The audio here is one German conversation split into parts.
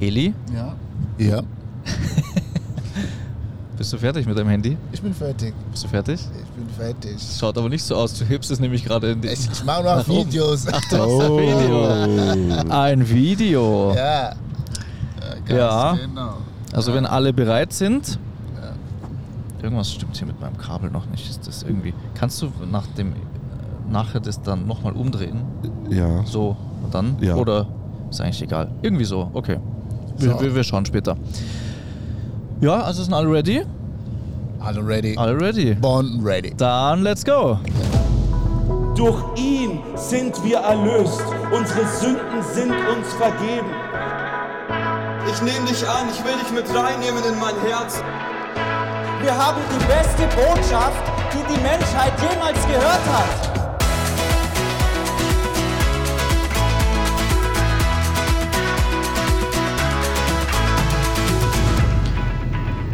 Eli, Ja. Ja. bist du fertig mit deinem Handy? Ich bin fertig. Bist du fertig? Ich bin fertig. Schaut aber nicht so aus. Du hebst es nämlich gerade in die. Ich, ich mache noch oben. Videos. Du hast ein Video. Ein Video. Ja. Ja, ganz Ja. Genau. Also wenn alle bereit sind. Irgendwas stimmt hier mit meinem Kabel noch nicht. Ist das irgendwie. Kannst du nach dem äh, nachher das dann nochmal umdrehen? Ja. So und dann? Ja. Oder ist eigentlich egal. Irgendwie so, okay. Wir, So. wir, wir schauen später. Ja, also sind alle ready? Alle ready. Alle ready. Born ready. Dann let's go. Durch ihn sind wir erlöst. Unsere Sünden sind uns vergeben. Ich nehme dich an, ich will dich mit reinnehmen in mein Herz. Wir haben die beste Botschaft, die die Menschheit jemals gehört hat.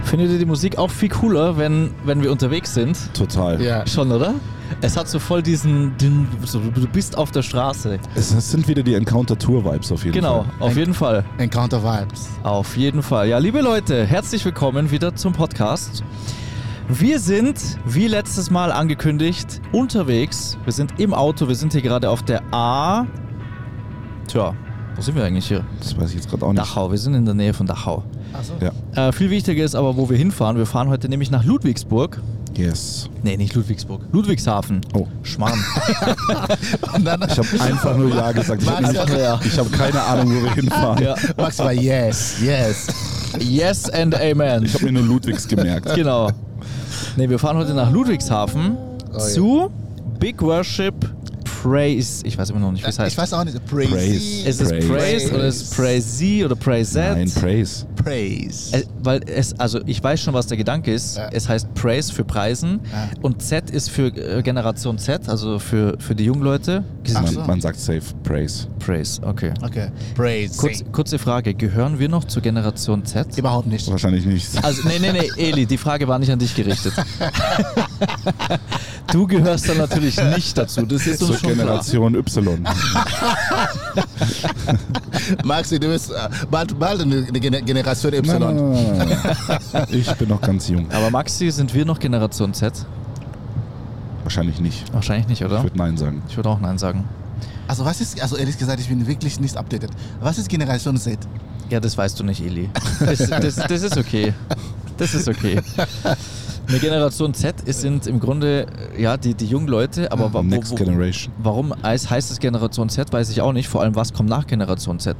Findet ihr die Musik auch viel cooler, wenn, wenn wir unterwegs sind? Total. Ja. Schon, oder? Es hat so voll diesen, den, so, du bist auf der Straße. Es, es sind wieder die Encounter-Tour-Vibes auf jeden Genau, Fall. auf jeden Fall. Encounter Vibes. Auf jeden Fall. Ja, liebe Leute, herzlich willkommen wieder zum Podcast. Wir sind, wie letztes Mal angekündigt, unterwegs. Wir sind im Auto, wir sind hier gerade auf der A. Tja, wo sind wir eigentlich hier? Das weiß ich jetzt gerade auch nicht. Dachau, wir sind in der Nähe von Dachau. Achso. Ja. Äh, viel wichtiger ist aber, wo wir hinfahren. Wir fahren heute nämlich nach Ludwigsburg. Yes. Nee, nicht Ludwigsburg. Ludwigshafen. Oh. Schmarrn. Ich habe einfach nur Ja gesagt. Ich habe ja. ich habe keine Ahnung, wo wir hinfahren. ja. Max war yes, yes. Yes and Amen. Ich habe mir nur Ludwigs gemerkt. Genau. Nee, wir fahren heute nach Ludwigshafen ja. zu Big Worship Praise. Ich weiß immer noch nicht, wie es heißt. Ich weiß auch nicht. Praise. Praise. ist es Praise, Praise. oder ist es Praise oder Praise Nein, Praise. Praise. Äh, weil es, also ich weiß schon, was der Gedanke ist. Ja. Es heißt Praise für Preisen Ja. und Z ist für äh, Generation Z, also für, für die jungen Leute. Ach Man, so. man sagt safe Praise. Praise, okay. Okay. Praise. Kurz, kurze Frage, gehören wir noch zur Generation Z? Überhaupt nicht. Wahrscheinlich nicht. Also, nee, nee, nee, Eli, die Frage war nicht an dich gerichtet. du gehörst dann natürlich nicht dazu, das ist Zur schon klar. Generation Y. Maxi, du bist äh, bald, bald eine Gener- Generation Y. Nein, nein, nein. Ich bin noch ganz jung. Aber Maxi, sind wir noch Generation Z? Wahrscheinlich nicht. Wahrscheinlich nicht, oder? Ich würde Nein sagen. Ich würde auch Nein sagen. Also was ist, also ehrlich gesagt, ich bin wirklich nicht updated. Was ist Generation Z? Ja, das weißt du nicht, Eli. Das, das, das ist okay. Das ist okay. Eine Generation Z ist, sind im Grunde ja die, die jungen Leute, aber wa- wo, Next wo, Generation. warum heißt, heißt es Generation Z, weiß ich auch nicht. Vor allem, was kommt nach Generation Z?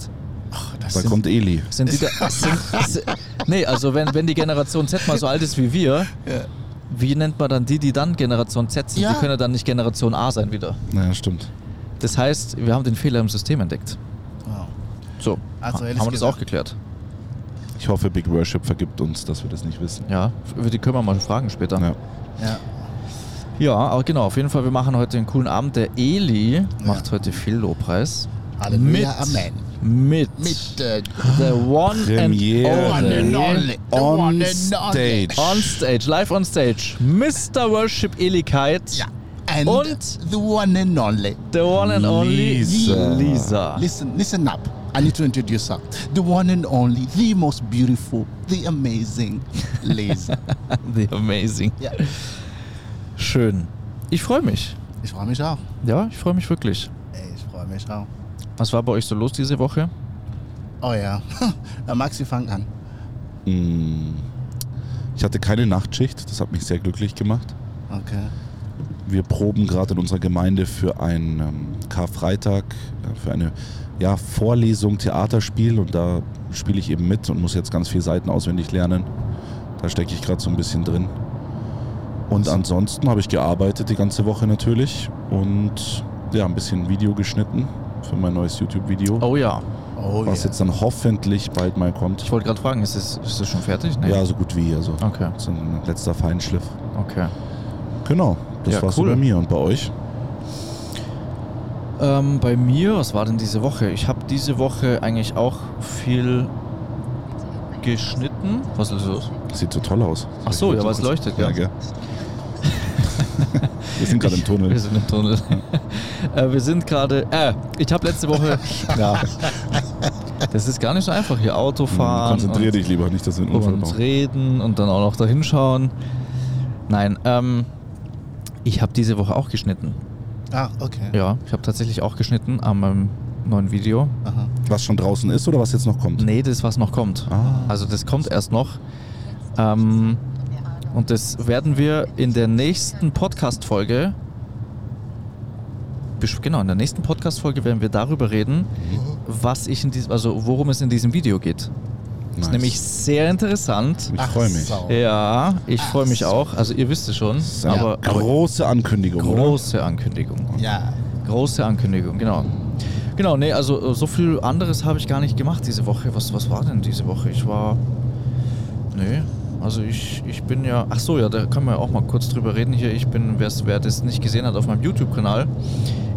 Ach, das Da sind, kommt Eli. Sind die da, sind, sind, nee, also wenn, wenn die Generation Z mal so alt ist wie wir, wie nennt man dann die, die dann Generation Z sind? Ja. Die können ja dann nicht Generation A sein wieder. Naja, stimmt. Das heißt, wir haben den Fehler im System entdeckt. Wow. So, Also haben wir das gesagt- auch geklärt. Ich hoffe, Big Worship vergibt uns, dass wir das nicht wissen. Ja, über die können wir mal fragen später. Ja. Ja. Ja, aber genau, auf jeden Fall, wir machen heute einen coolen Abend. Der Eli macht heute viel Lobpreis. Halleluja, Mit- Amen. Mit, Mit äh, The One Premiere. And only. On stage. On Stage, live on Stage. Mr. Worship Elikite. Ja. And Und? the one and only. The One and Only Lisa. Lisa. Listen, listen up. I need to introduce her. The one and only, the most beautiful, the amazing Lisa. The Amazing. ja. Schön. Ich freue mich. Ich freue mich auch. Ja, ich freue mich wirklich. Ich freue mich auch. Was war bei euch so los diese Woche? Oh ja. Na, Maxi, fang an. Mm. Ich hatte keine Nachtschicht, das hat mich sehr glücklich gemacht. Okay. Wir proben gerade in unserer Gemeinde für einen ähm, Karfreitag, äh, für eine ja, Vorlesung, Theaterspiel und da spiele ich eben mit und muss jetzt ganz viele Seiten auswendig lernen. Da stecke ich gerade so ein bisschen drin. Und ansonsten habe ich gearbeitet die ganze Woche natürlich und ja, ein bisschen Video geschnitten für mein neues YouTube-Video, Oh ja. Oh was ja. jetzt dann hoffentlich bald mal kommt. Ich wollte gerade fragen, ist es, ist schon fertig? Nee. Ja, so gut wie. Also Okay, so ein letzter Feinschliff. okay. Genau, das Ja, war's cool. so bei mir und bei euch. Ähm, bei mir, was war denn diese Woche? Ich habe diese Woche eigentlich auch viel geschnitten. Was ist los? Sieht so toll aus. Ach so, ja, aber es leuchtet, ja. gell? Wir sind gerade im Wir Tunnel. sind im Tunnel. Äh, wir sind gerade. Äh, ich habe letzte Woche. Ja. Das ist gar nicht so einfach hier Auto fahren. Konzentrier und, dich lieber nicht, dass wir einen Unfall und bauen. reden und dann auch noch da hinschauen. Nein, ähm, ich habe diese Woche auch geschnitten. Ah, okay. Ja, ich habe tatsächlich auch geschnitten an meinem neuen Video. Aha. Was schon draußen ist oder was jetzt noch kommt? Nee, das was noch kommt. Ah. Also das kommt erst noch. Ähm, und das werden wir in der nächsten Podcast-Folge, genau, in der nächsten Podcast-Folge werden wir darüber reden, was ich in diesem, also worum es in diesem Video geht. Das Nice. ist nämlich sehr interessant. Ich freue mich. Ja, ich freue mich auch. Also ihr wisst es schon, eine aber, aber große Ankündigung, oder? große Ankündigung. Ja. Große Ankündigung, genau. Genau, nee, also äh, so viel anderes habe ich gar nicht gemacht diese Woche. Was, was war denn diese Woche? Ich war. Nee, also ich, ich bin ja. Ach so, ja, da können wir ja auch mal kurz drüber reden hier. Ich bin, wer das nicht gesehen hat, auf meinem YouTube-Kanal.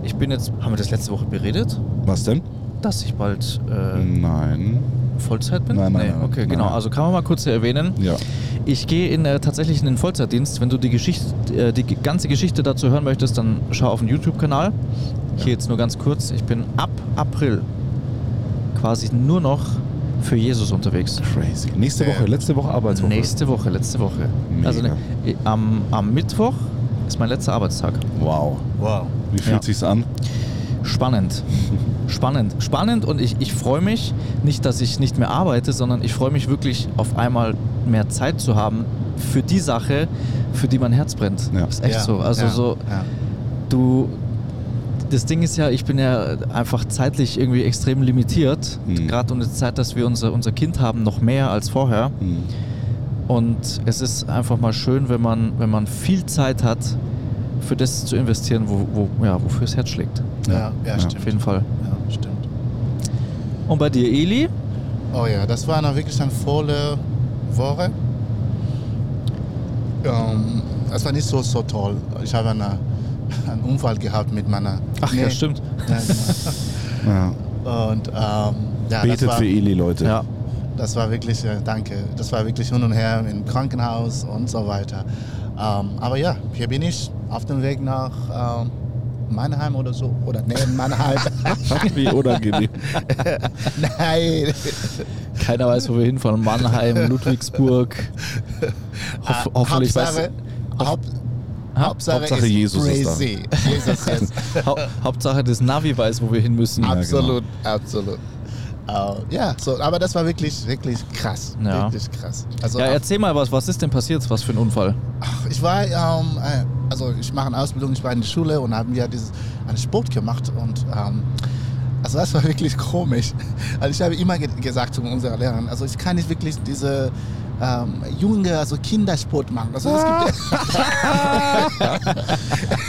Ich bin jetzt. Haben wir das letzte Woche beredet? Was denn? Dass ich bald äh, Nein. Vollzeit bin? Nein, nein, nee, nein, Okay, nein. genau. Also kann man mal kurz hier erwähnen. Ja. Ich gehe in, äh, tatsächlich in den Vollzeitdienst. Wenn du die, Geschichte, äh, die ganze Geschichte dazu hören möchtest, dann schau auf den YouTube-Kanal. Hier jetzt nur ganz kurz. Ich bin ab April quasi nur noch für Jesus unterwegs. Crazy. Nächste Woche, letzte Woche Arbeitswoche. Nächste Woche, letzte Woche. Mega. Also ne, am, am Mittwoch ist mein letzter Arbeitstag. Wow. Wow. Wie fühlt Ja. sich's an? Spannend. Spannend. Spannend und ich, ich freue mich, nicht, dass ich nicht mehr arbeite, sondern ich freue mich wirklich auf einmal mehr Zeit zu haben für die Sache, für die mein Herz brennt. Ja. Ist echt Ja, so. Also ja, so, Ja. du. Das Ding ist ja, ich bin ja einfach zeitlich irgendwie extrem limitiert. Mhm. Gerade um die Zeit, dass wir unser, unser Kind haben, noch mehr als vorher. Hm. Und es ist einfach mal schön, wenn man, wenn man viel Zeit hat, für das zu investieren, wo, wo, ja, wofür das Herz schlägt. Ja, ja, Ja. stimmt. Auf jeden Fall. Ja, stimmt. Und bei dir, Eli? Oh ja, das war noch wirklich eine volle Woche. Ähm, es war nicht so, so toll. Ich habe eine, einen Unfall gehabt mit meiner. Ach ja, Nee. stimmt. Ja, Ja. genau. Und ähm, ja, das Betet war, für Eli, Leute. Ja. Das war wirklich, äh, danke, das war wirklich hin und her im Krankenhaus und so weiter. Ähm, aber ja, hier bin ich auf dem Weg nach ähm, Mannheim oder so. Oder neben Mannheim. Wie unangenehm. Nein. Keiner weiß, wo wir hinfahren. Mannheim, Ludwigsburg. Hoff, hoffentlich weiß, Hauptsache, Haupt, Ha? Hauptsache, Hauptsache Jesus ist da. crazy. Jesus jetzt. Hau Hauptsache das Navi weiß, wo wir hin müssen. Ja, absolut, absolut. Äh, ja, so, aber das war wirklich, wirklich krass. Ja. Wirklich krass. Also, Ja, erzähl mal was. Was ist denn passiert? Was für ein Unfall? ach, ich war, ähm, äh, also ich mache eine Ausbildung, ich war in der Schule und haben ja dieses, einen Sport gemacht und ähm, also das war wirklich komisch. Also ich habe immer ge gesagt zu unserer Lehrerin, also ich kann nicht wirklich diese ähm, junge, also Kindersport machen. Also es gibt,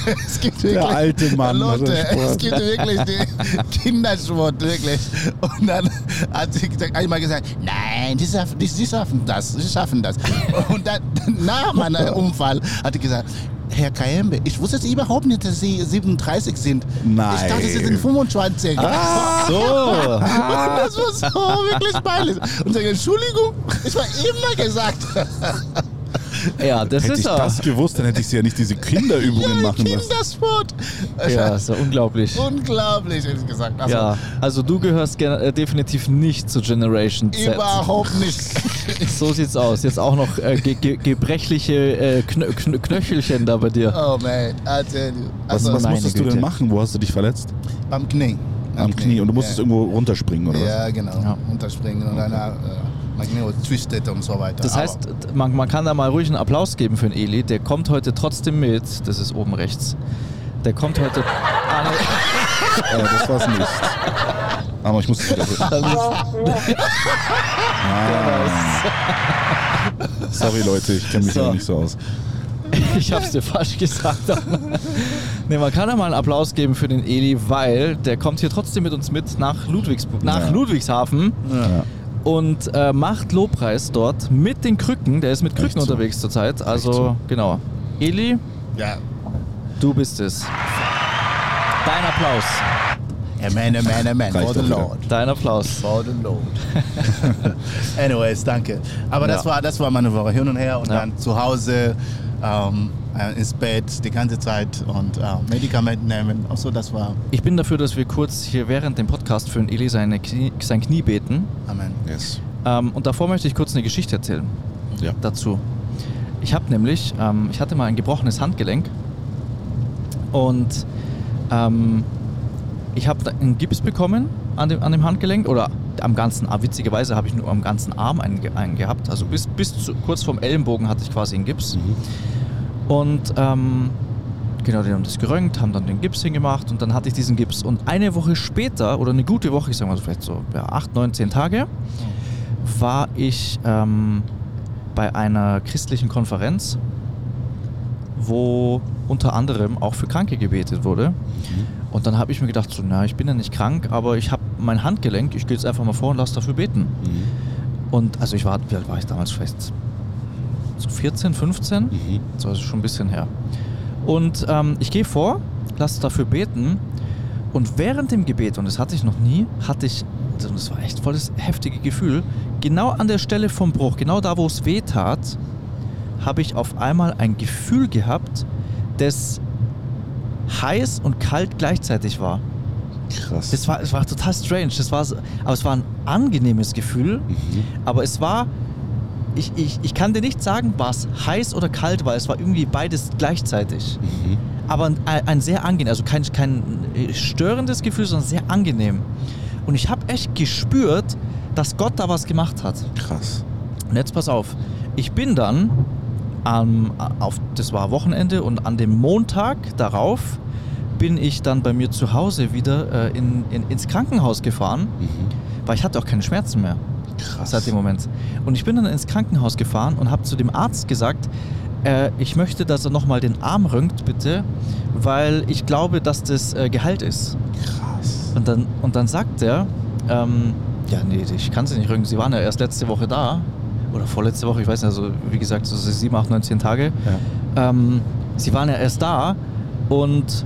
es gibt wirklich, Der alte Mann Leute, es gibt wirklich den Kindersport, wirklich. Und dann hat sie einmal gesagt, nein, die schaffen, die, die schaffen das, sie schaffen das. Und dann nach meinem Unfall hat sie gesagt, Herr Kayembe, ich wusste jetzt überhaupt nicht, dass Sie 37 sind. Nein. Ich dachte, Sie sind 25. So. Und das war so wirklich peinlich. Und sage, Entschuldigung, ich war immer gesagt. Ja, das Hätte ist ich er. das gewusst, dann hätte ich sie ja nicht diese Kinderübungen machen lassen. Kindersport. Ja, ist ja unglaublich. Unglaublich, hätte ich gesagt. Also, Ja, also du gehörst ge- äh, definitiv nicht zur Generation Z. Überhaupt nicht. So sieht's aus. Jetzt auch noch äh, ge ge gebrechliche äh, Knö Knö Knöchelchen da bei dir. Oh man, I tell you. Was, Also was meine musstest du Güte. denn machen? Wo hast du dich verletzt? am Knie. Am Knie. Und du musstest ja. irgendwo runterspringen, oder was? Ja, genau. Ja. Unterspringen und dann twisted und so weiter. Das heißt, man, man kann da mal ruhig einen Applaus geben für den Eli. Der kommt heute trotzdem mit. Das ist oben rechts. Der kommt heute. Ah, nee. Äh, das war's nicht. Aber ich muss es wieder Sorry, Leute, ich kenne mich So. auch nicht so aus. Ich hab's dir falsch gesagt. nee, man kann ja mal einen Applaus geben für den Eli, weil der kommt hier trotzdem mit uns mit nach, Ludwigsburg, nach Ja. Ludwigshafen Ja. Und äh, macht Lobpreis dort mit den Krücken. Der ist mit Krücken Echt so? unterwegs zurzeit. Also, so? genau. Eli, ja. du bist es. Dein Applaus. Amen, amen, amen. Reicht For the wieder. Lord. Dein Applaus. For the Lord. Anyways, danke. Aber das, Ja. war, das war meine Woche hin und her und Ja. dann zu Hause. Ähm, äh, ins Bett die ganze Zeit und äh, Medikamente nehmen. Also das war Ich bin dafür, dass wir kurz hier während dem Podcast für Eli seine Knie, sein Knie beten. Amen. Yes. Ähm, und davor möchte ich kurz eine Geschichte erzählen Ja. dazu. Ich habe nämlich, ähm, ich hatte mal ein gebrochenes Handgelenk und ähm, ich habe einen Gips bekommen an dem, an dem Handgelenk oder am ganzen Arm. Witzigerweise habe ich nur am ganzen Arm einen, einen gehabt. Also bis, bis zu, kurz vorm Ellenbogen hatte ich quasi einen Gips. Und ähm, genau, die haben das geröntgt, haben dann den Gips hingemacht und dann hatte ich diesen Gips. Und eine Woche später, oder eine gute Woche, ich sage mal so vielleicht so ja, acht, neun, zehn Tage, war ich ähm, bei einer christlichen Konferenz, wo unter anderem auch für Kranke gebetet wurde. Und dann habe ich mir gedacht, so, na, ich bin ja nicht krank, aber ich habe mein Handgelenk, ich gehe jetzt einfach mal vor und lasse dafür beten. Mhm. Und also ich war, wie alt war ich damals? Vielleicht so 14, 15? Mhm. So, also schon ein bisschen her. Und ähm, ich gehe vor, lasse dafür beten. Und während dem Gebet, und das hatte ich noch nie, hatte ich, und das war echt voll das heftige Gefühl, genau an der Stelle vom Bruch, genau da, wo es weh tat, habe ich auf einmal ein Gefühl gehabt, das heiß und kalt gleichzeitig war. Krass. Das war, es war total strange. Das war, aber es war ein angenehmes Gefühl. Mhm. Aber es war, ich, ich, ich kann dir nicht sagen, was heiß oder kalt war. Es war irgendwie beides gleichzeitig. Mhm. Aber ein, ein sehr angenehm, also kein, kein äh, störendes Gefühl, sondern sehr angenehm. Und ich habe echt gespürt, dass Gott da was gemacht hat. Krass. Und jetzt pass auf, ich bin dann am, auf, das war Wochenende und an dem Montag darauf bin ich dann bei mir zu Hause wieder äh, in, in, ins Krankenhaus gefahren, Mhm. weil ich hatte auch keine Schmerzen mehr Krass. seit dem Moment. Und ich bin dann ins Krankenhaus gefahren und habe zu dem Arzt gesagt, äh, ich möchte, dass er nochmal den Arm röntgt, bitte, weil ich glaube, dass das äh, geheilt ist. Krass. Und dann, und dann sagt er, ähm, ja, nee, ich kann sie nicht röntgen. Sie waren ja erst letzte Woche da. Oder vorletzte Woche, ich weiß nicht, also wie gesagt, so sieben, acht, neun, zehn Tage. Ja. Ähm, sie waren ja erst da und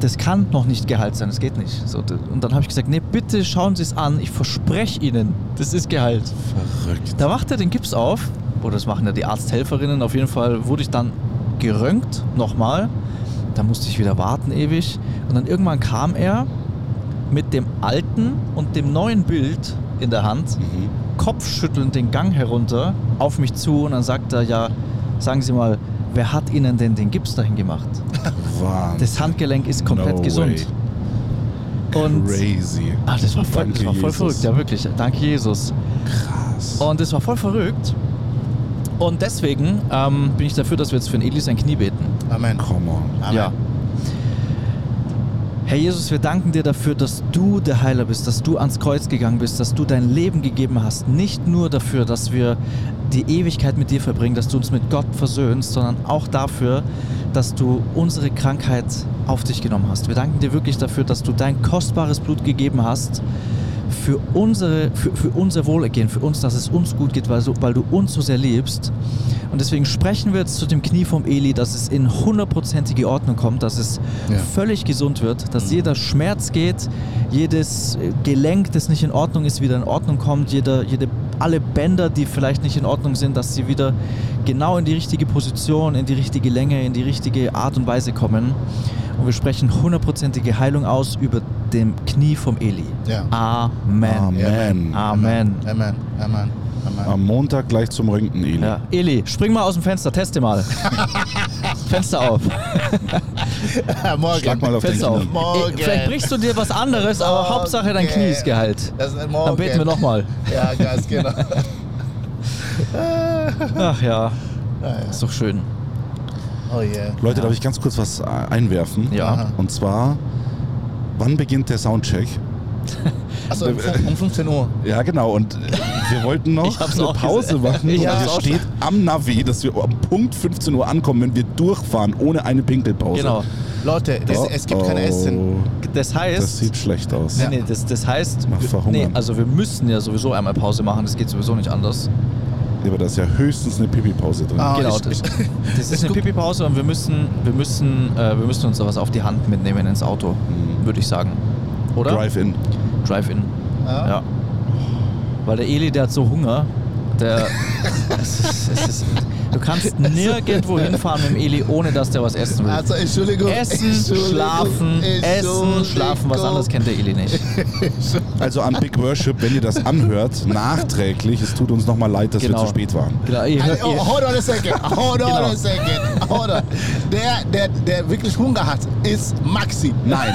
das kann noch nicht geheilt sein, das geht nicht. So, und dann habe ich gesagt, nee, bitte schauen Sie es an, ich verspreche Ihnen, das ist geheilt. Verrückt. Da macht er den Gips auf, oder das machen ja die Arzthelferinnen, auf jeden Fall wurde ich dann geröntgt, nochmal. Da musste ich wieder warten ewig. Und dann irgendwann kam er mit dem alten und dem neuen Bild in der Hand, Mhm. kopfschüttelnd den Gang herunter auf mich zu und dann sagt er, ja, sagen Sie mal, wer hat Ihnen denn den Gips dahin gemacht? Wahnsinn. Das Handgelenk ist komplett No gesund. Und Crazy. Ah, das war voll, Danke, das war voll Jesus. verrückt, ja wirklich. Danke Jesus. Krass. Und das war voll verrückt. Und deswegen ähm, bin ich dafür, dass wir jetzt für den Eli sein Knie beten. Amen. Come on. Amen. Ja. Herr Jesus, wir danken dir dafür, dass du der Heiler bist, dass du ans Kreuz gegangen bist, dass du dein Leben gegeben hast. Nicht nur dafür, dass wir die Ewigkeit mit dir verbringen, dass du uns mit Gott versöhnst, sondern auch dafür, dass du unsere Krankheit auf dich genommen hast. Wir danken dir wirklich dafür, dass du dein kostbares Blut gegeben hast für, unsere, für, für unser Wohlergehen, für uns, dass es uns gut geht, weil, so, weil du uns so sehr liebst. Und deswegen sprechen wir jetzt zu dem Knie vom Eli, dass es in hundertprozentige Ordnung kommt, dass es Ja. völlig gesund wird, dass jeder Schmerz geht, jedes äh, Gelenk, das nicht in Ordnung ist, wieder in Ordnung kommt, jeder, jede, alle Bänder, die vielleicht nicht in Ordnung sind, dass sie wieder genau in die richtige Position, in die richtige Länge, in die richtige Art und Weise kommen. Und wir sprechen hundertprozentige Heilung aus über dem Knie vom Eli. Ja. Amen. Amen. Amen. Amen. Amen. Amen. Am Montag gleich zum Röntgen, Eli. Ja. Eli, spring mal aus dem Fenster, teste mal. Fenster auf. Morgen. Schlag mal auf den Fenster auf. Knie. Morgen. Vielleicht brichst du dir was anderes, aber Morgen. Hauptsache dein Knie ist geheilt. Das ist morgen. Dann beten wir nochmal. Ja, ganz genau. Ach ja, Ja, ja. ist doch schön. Oh yeah. Leute, darf ich ganz kurz was äh, einwerfen? Ja. Aha. Und zwar, wann beginnt der Soundcheck? Achso, um, fün- um 15 Uhr. Ja, genau. Und wir wollten noch eine Pause gesehen. machen. Ich und hier steht am Navi, dass wir am Punkt 15 Uhr ankommen, wenn wir durchfahren, ohne eine Pinkelpause. Genau. Leute, das, Oh, es gibt kein oh. Essen. Das heißt, Das sieht schlecht aus. nee, nee, das, das heißt, nee, also wir müssen ja sowieso einmal Pause machen, das geht sowieso nicht anders. Ja, aber da ist ja höchstens eine Pipi-Pause drin. Ah, genau, ich- das, ich- das ist eine Pipi-Pause und wir müssen, wir, müssen, äh, wir müssen uns da was auf die Hand mitnehmen ins Auto, Mhm. würde ich sagen. Oder? Drive-In. Drive-In. Ja. Ja. Weil der Eli, der hat so Hunger. Der. es ist, es ist, Du kannst nirgendwo hinfahren mit dem Eli, ohne dass der was essen will. Also Entschuldigung. Essen, Entschuldigung, schlafen, essen, Entschuldigung. schlafen, was anderes kennt der Eli nicht. Also an Big Worship, wenn ihr das anhört, nachträglich, es tut uns nochmal leid, dass Genau. wir zu spät waren. Genau, ihr, hört- Oh, ihr, hold on a second. Hold on Genau. a second. Hold on. Der, der, der wirklich Hunger hat, ist Maxi. Nein.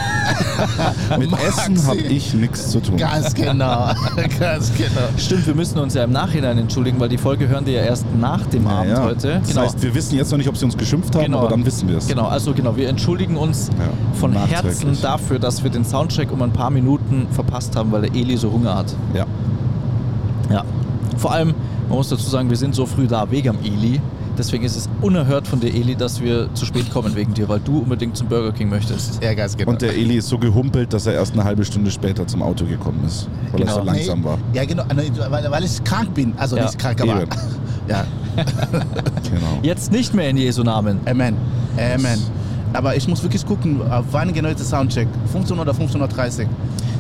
Mit Maxi. Essen habe ich nichts zu tun. Ganz genau. Ganz genau. stimmt, wir müssen uns ja im Nachhinein entschuldigen, weil die Folge hören die ja erst nach dem Ja, Abend ja. Heute. Das heißt, wir wissen jetzt noch nicht, ob sie uns geschimpft haben, aber dann wissen wir es. Genau, also genau, wir entschuldigen uns Ja, von. Herzen dafür, dass wir den Soundcheck um ein paar Minuten verpasst haben, weil der Eli so Hunger hat. Ja. Ja. Vor allem, man muss dazu sagen, wir sind so früh da wegen am Eli. Deswegen ist es unerhört von dir, Eli, dass wir zu spät kommen wegen dir, weil du unbedingt zum Burger King möchtest. Ja, ganz genau. Und der Eli ist so gehumpelt, dass er erst eine halbe Stunde später zum Auto gekommen ist, weil Genau. er so langsam war. Ja, genau. Weil, weil ich krank bin. Also Ja, nicht krank, aber. eben. Ja. Genau. Jetzt nicht mehr in Jesu Namen. Amen. Amen. Aber ich muss wirklich gucken, auf wann genau ist der Soundcheck? 15 oder 15.30 Uhr?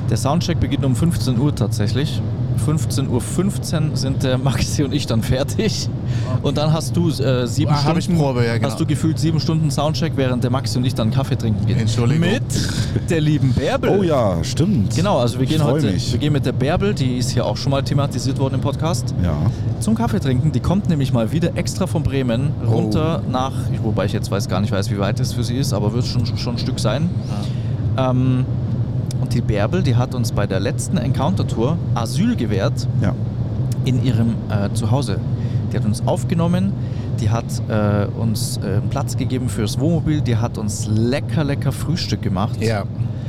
Der Soundcheck beginnt um 15 Uhr tatsächlich. 15.15 Uhr sind der Maxi und ich dann fertig. Und dann hast du äh, sieben Ah, Stunden. Probe, ja, genau. Hast du gefühlt sieben Stunden Soundcheck, während der Maxi und ich dann Kaffee trinken gehen. Entschuldigung. Mit der lieben Bärbel. Oh ja, stimmt. Genau, also wir gehen heute, mich. wir gehen mit der Bärbel, die ist hier auch schon mal thematisiert worden im Podcast, Ja. zum Kaffee trinken. Die kommt nämlich mal wieder extra von Bremen runter nach, wobei ich jetzt weiß gar nicht weiß, wie weit es für sie ist, aber wird schon, schon ein Stück sein. Ähm, und die Bärbel, die hat uns bei der letzten Encounter-Tour Asyl gewährt Ja. in ihrem äh, Zuhause. Die hat uns aufgenommen, die hat äh, uns äh, Platz gegeben fürs Wohnmobil, die hat uns lecker, lecker Frühstück gemacht. Ja.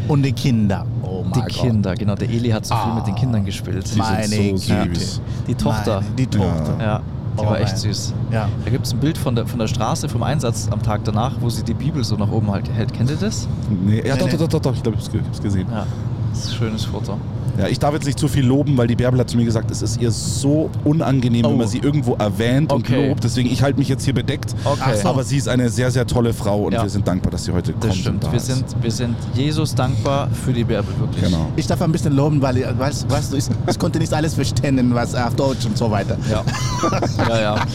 Und die Kinder. Oh Die Gott. Kinder, genau. Der Eli hat so viel Ah, mit den Kindern gespielt. sind Meine so Güte. Die Tochter. Meine, die Tochter. Ja, die Oh war echt man. süß. Ja. Da gibt es ein Bild von der, von der Straße vom Einsatz am Tag danach, wo sie die Bibel so nach oben halt hält. Kennt ihr das? Nee, ja, Nee, doch, nee. doch, doch, doch, doch, ich glaube, ich habe es gesehen. Ja. Das ist ein schönes Foto. Ja, ich darf jetzt nicht zu viel loben, weil die Bärbel hat zu mir gesagt, es ist ihr so unangenehm, Oh. wenn man sie irgendwo erwähnt Okay. und lobt. Deswegen, ich halte mich jetzt hier bedeckt. Okay. So. Aber sie ist eine sehr, sehr tolle Frau und Ja. wir sind dankbar, dass sie heute kommt. Das und stimmt. da Wir ist. sind, wir sind Jesus dankbar für die Bärbel, wirklich. Genau. Ich darf ein bisschen loben, weil weißt, weißt du, ich, ich konnte nicht alles verstehen, was auf Deutsch und so weiter. Ja. ja, ja.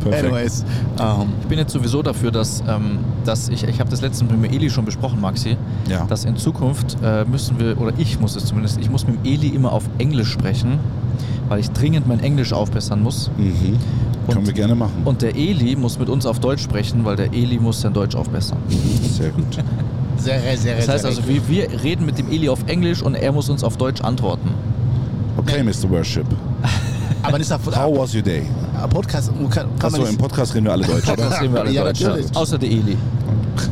Perfekt. Anyways, ähm, Ich bin jetzt sowieso dafür, dass, ähm, dass ich, ich habe das letztens mit dem Eli schon besprochen, Maxi, Ja. dass in Zukunft äh, müssen wir, oder ich muss es zumindest, ich muss mit dem Eli immer auf Englisch sprechen, weil ich dringend mein Englisch aufbessern muss. Mhm. Und- Können wir gerne machen. Und der Eli muss mit uns auf Deutsch sprechen, weil der Eli muss sein Deutsch aufbessern. sehr gut. sehr, sehr, Das heißt sehr also, wir, wir reden mit dem Eli auf Englisch und er muss uns auf Deutsch antworten. Okay, Mr. Worship. Aber nicht auf How was your day? äh, Podcast. Kann, kann Achso, im Podcast reden wir alle Deutsch, oder? Reden wir alle Ja, Deutsch. natürlich. Außer der Eli.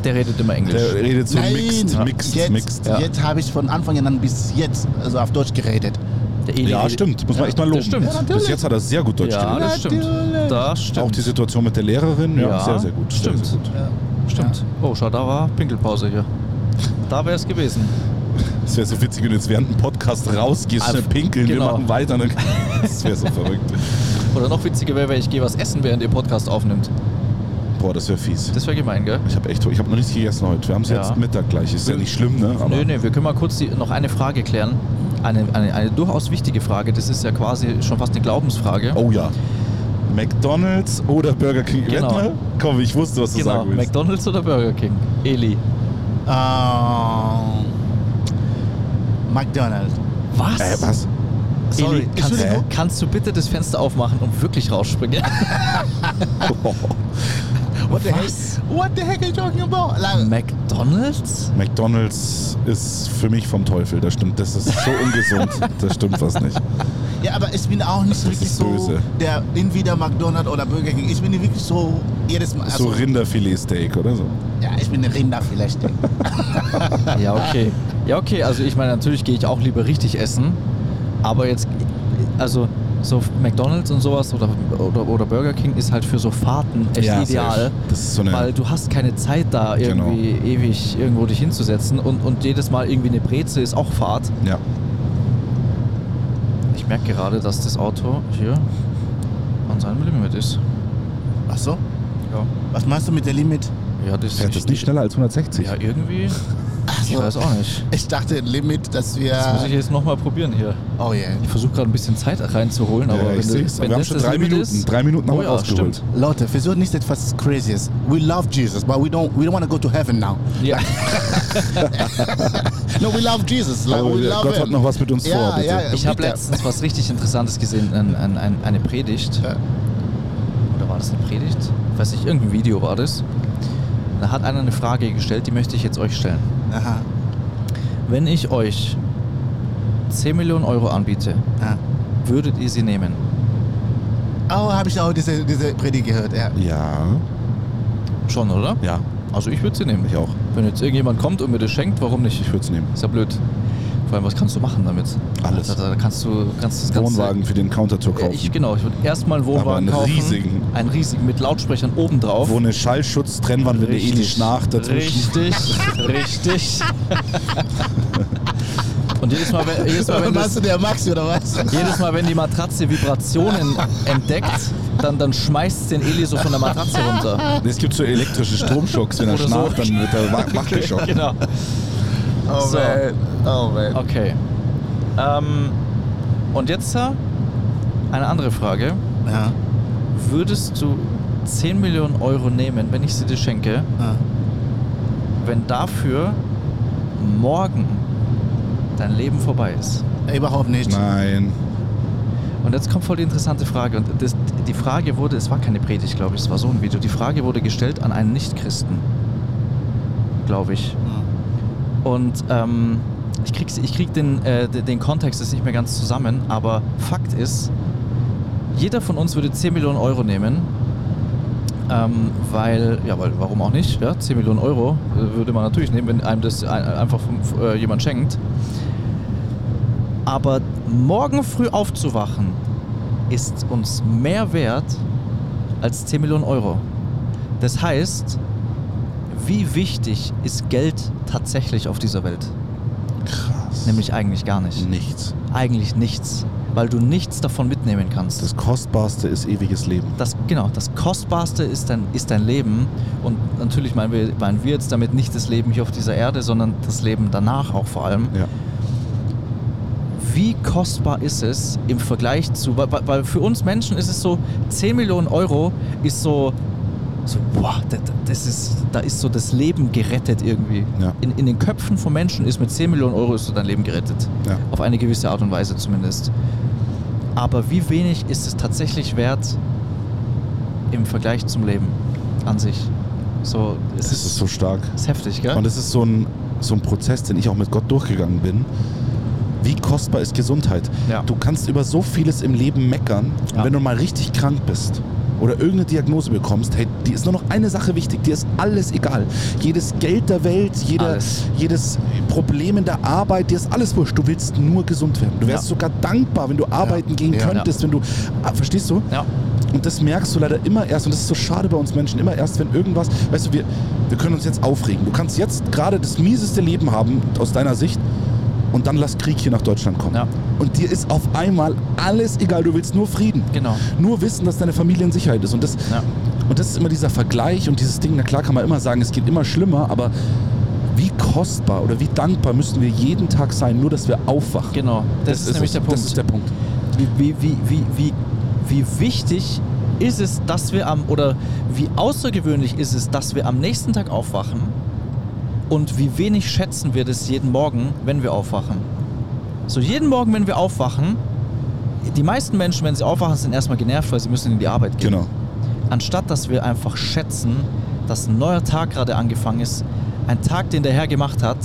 Der redet immer Englisch. Der redet so Nein, mixed, mixed, jetzt, mixed. Ja. jetzt habe ich von Anfang an bis jetzt also auf Deutsch geredet. Der Eli Ja, stimmt. Muss man echt mal loben. Das stimmt. Ja. Bis jetzt hat er sehr gut Deutsch Ja, geredet. das stimmt. Das stimmt. Auch die Situation mit der Lehrerin, ja, Ja, sehr, sehr gut. stimmt. Sehr, sehr gut. Stimmt. Oh, schau, da war Pinkelpause hier. Da wäre es gewesen. Es wäre so witzig, wenn du jetzt während dem Podcast rausgehst, schnell pinkeln, wir genau. machen weiter. Dann, das wäre so verrückt. Oder noch witziger wäre, wenn ich gehe was essen, während ihr Podcast aufnimmt. Boah, das wäre fies. Das wäre gemein, gell? Ich habe echt, ich habe noch nichts gegessen heute. Wir haben es Ja. jetzt Mittag gleich. Ist ja nicht schlimm, ne? Aber Nö, nö, wir können mal kurz die, noch eine Frage klären. Eine, eine, eine durchaus wichtige Frage. Das ist ja quasi schon fast eine Glaubensfrage. Oh ja. McDonalds oder Burger King? Genau. Wett mal? Komm, ich wusste, was du genau. sagen willst. McDonalds oder Burger King? Eli. Ähm, McDonald's. Was? Äh, was? Sorry, Eli, kannst, Entschuldigung. kannst du bitte das Fenster aufmachen und wirklich rausspringen? What the heck? What the heck are you talking about? Like, McDonalds? McDonalds ist für mich vom Teufel. Das stimmt. Das ist so ungesund. Das stimmt was nicht. ja, aber ich bin auch nicht wirklich ist so böse. der entweder McDonald's oder Burger King. Ich bin wirklich so jedes Mal. so Also, Rinderfiletsteak oder so. ja, ich bin ein Rinder vielleicht. Ja, okay. Ja, okay. Also ich meine, natürlich gehe ich auch lieber richtig essen. Aber jetzt, also so McDonalds und sowas oder, oder, oder Burger King ist halt für so Fahrten echt Ja, ideal. ist so eine- Weil du hast keine Zeit da Genau. irgendwie ewig irgendwo dich hinzusetzen und, und jedes Mal irgendwie eine Breze ist auch Fahrt. Ja. Ich merke gerade, dass das Auto hier an seinem Limit ist. Ach so? Ja. Was meinst du mit der Limit? Ja, das Fährt das nicht schneller als 160? Ja, irgendwie. Ich weiß auch nicht. Ich dachte Limit, dass wir. Das muss ich jetzt nochmal probieren hier. oh yeah. Ich versuche gerade ein bisschen Zeit reinzuholen, aber Ja, ich wenn, wenn Wir haben schon drei Minuten. ist, Drei Minuten haben oh wir ja, rausgeholt. stimmt. Leute, versucht nicht etwas Crazyes. We love Jesus, but we don't. We don't want to go to heaven now. Ja. No, we love Jesus. Like, Aber we love Gott him. hat noch was mit uns Ja, vor, bitte. ja, Ich habe letztens was richtig Interessantes gesehen, ein, ein, ein, eine Predigt. Ja. Oder war das eine Predigt? Ich weiß nicht, irgendein Video war das. Da hat einer eine Frage gestellt, die möchte ich jetzt euch stellen. Aha. Wenn ich euch 10 Millionen Euro anbiete, Ja. würdet ihr sie nehmen? Oh, habe ich auch diese, diese Predigt gehört. Ja. Ja, Schon, oder? ja, Also ich würde sie nehmen. ich auch. Wenn jetzt irgendjemand kommt und mir das schenkt, warum nicht? Ich würde es nehmen. Ist ja blöd. Vor allem, was kannst du machen damit? Alles. Also, da kannst du kannst das ganze, Wohnwagen für den Countertour kaufen. Ich, genau, ich würde erstmal einen Wohnwagen Aber einen kaufen. riesigen. Einen riesigen mit Lautsprechern oben drauf. Wo eine Schallschutz-Trennwand, wenn der Eli schnarcht dazwischen. Richtig, richtig. Und jedes Mal, wenn, jedes, Mal, wenn Meinst du das, der Maxi oder was? jedes Mal, wenn die Matratze Vibrationen entdeckt, dann, dann schmeißt den Eli so von der Matratze runter. Es gibt so elektrische Stromschocks, wenn er Oder so. schnarcht, dann wird er wach- wachgeschockt. Genau. Oh So. man. Oh man. Okay. Ähm, und jetzt eine andere Frage. Ja. Würdest du 10 Millionen Euro nehmen, wenn ich sie dir schenke, Ja. wenn dafür morgen dein Leben vorbei ist? Überhaupt nicht. Nein. Und jetzt kommt voll die interessante Frage. Und das, die Frage wurde, es war keine Predigt, glaube ich, es war so ein Video. Die Frage wurde gestellt an einen Nichtchristen, glaube ich. Und ähm, ich krieg, ich krieg den, äh, den- Kontext jetzt nicht mehr ganz zusammen, aber Fakt ist, jeder von uns würde 10 Millionen Euro nehmen, ähm, weil, ja, weil, warum auch nicht? Ja, 10 Millionen Euro äh, würde man natürlich nehmen, wenn einem das ein, einfach vom, äh, jemand schenkt. Aber morgen früh aufzuwachen, ist uns mehr wert als 10 Millionen Euro. Das heißt, wie wichtig ist Geld tatsächlich auf dieser Welt? Krass. Nämlich eigentlich gar nicht. nichts. Eigentlich nichts, weil du nichts davon mitnehmen kannst. Das Kostbarste ist ewiges Leben. Das, genau, das Kostbarste ist dein, ist dein Leben. Und natürlich meinen wir, meinen wir jetzt damit nicht das Leben hier auf dieser Erde, sondern das Leben danach auch vor allem. Ja. Wie kostbar ist es im Vergleich zu, weil, für uns Menschen ist es so, 10 Millionen Euro ist so, so boah, das, das ist, da ist so das Leben gerettet irgendwie. Ja. In, in den Köpfen von Menschen ist mit 10 Millionen Euro ist so dein Leben gerettet. Ja. Auf eine gewisse Art und Weise zumindest. Aber wie wenig ist es tatsächlich wert im Vergleich zum Leben an sich? So, es Das ist, ist so stark. ist heftig, gell? Und es ist so ein, so ein Prozess, den ich auch mit Gott durchgegangen bin. Wie kostbar ist Gesundheit? Ja. Du kannst über so vieles im Leben meckern. Ja. Wenn du mal richtig krank bist oder irgendeine Diagnose bekommst, hey, die ist nur noch eine Sache wichtig. Dir ist alles egal. Jedes Geld der Welt, jeder, Alles. jedes Problem in der Arbeit, dir ist alles wurscht. Du willst nur gesund werden. Du wärst Ja. sogar dankbar, wenn du arbeiten gehen Ja. könntest, wenn du. Ah, verstehst du? ja. Und das merkst du leider immer erst, und das ist so schade bei uns Menschen, immer erst, wenn irgendwas, weißt du, wir, wir können uns jetzt aufregen. Du kannst jetzt gerade das mieseste Leben haben, aus deiner Sicht, und dann lass Krieg hier nach Deutschland kommen. Ja. Und dir ist auf einmal alles egal, du willst nur Frieden. Genau. Nur wissen, dass deine Familie in Sicherheit ist. Und das, Ja. und das ist immer dieser Vergleich und dieses Ding, na klar kann man immer sagen, es geht immer schlimmer, aber wie kostbar oder wie dankbar müssen wir jeden Tag sein, nur dass wir aufwachen. Genau, das, ist, nämlich es. der Punkt. Das ist der Punkt. wie, wie, wie, wie, wie, wie wichtig ist es, dass wir am, oder wie außergewöhnlich ist es, dass wir am nächsten Tag aufwachen und wie wenig schätzen wir das jeden Morgen, wenn wir aufwachen. So jeden Morgen, wenn wir aufwachen, die meisten Menschen, wenn sie aufwachen, sind erstmal genervt, weil sie müssen in die Arbeit gehen. Genau. Anstatt dass wir einfach schätzen, dass ein neuer Tag gerade angefangen ist, ein Tag, den der Herr gemacht hat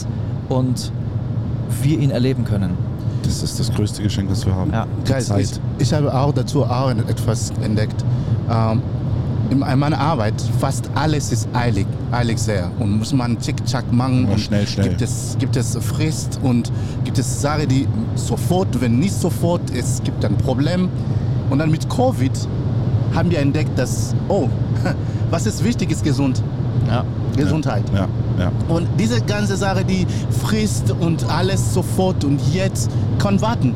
und wir ihn erleben können. Das ist das größte Geschenk, das wir haben. Ja. Die Guys, ich, ich habe auch dazu auch etwas entdeckt. Ähm, in meiner Arbeit, fast alles ist eilig, eilig sehr. Und muss man tschick-tschack machen. Ja, und schnell, schnell. Gibt es, gibt es Frist und gibt es Sachen, die sofort, wenn nicht sofort, es gibt ein Problem. Und dann mit Covid haben wir entdeckt, dass, oh, was ist wichtig, ist gesund. Ja. Gesundheit. Ja, ja. Und diese ganze Sache, die frisst und alles sofort und jetzt kann warten.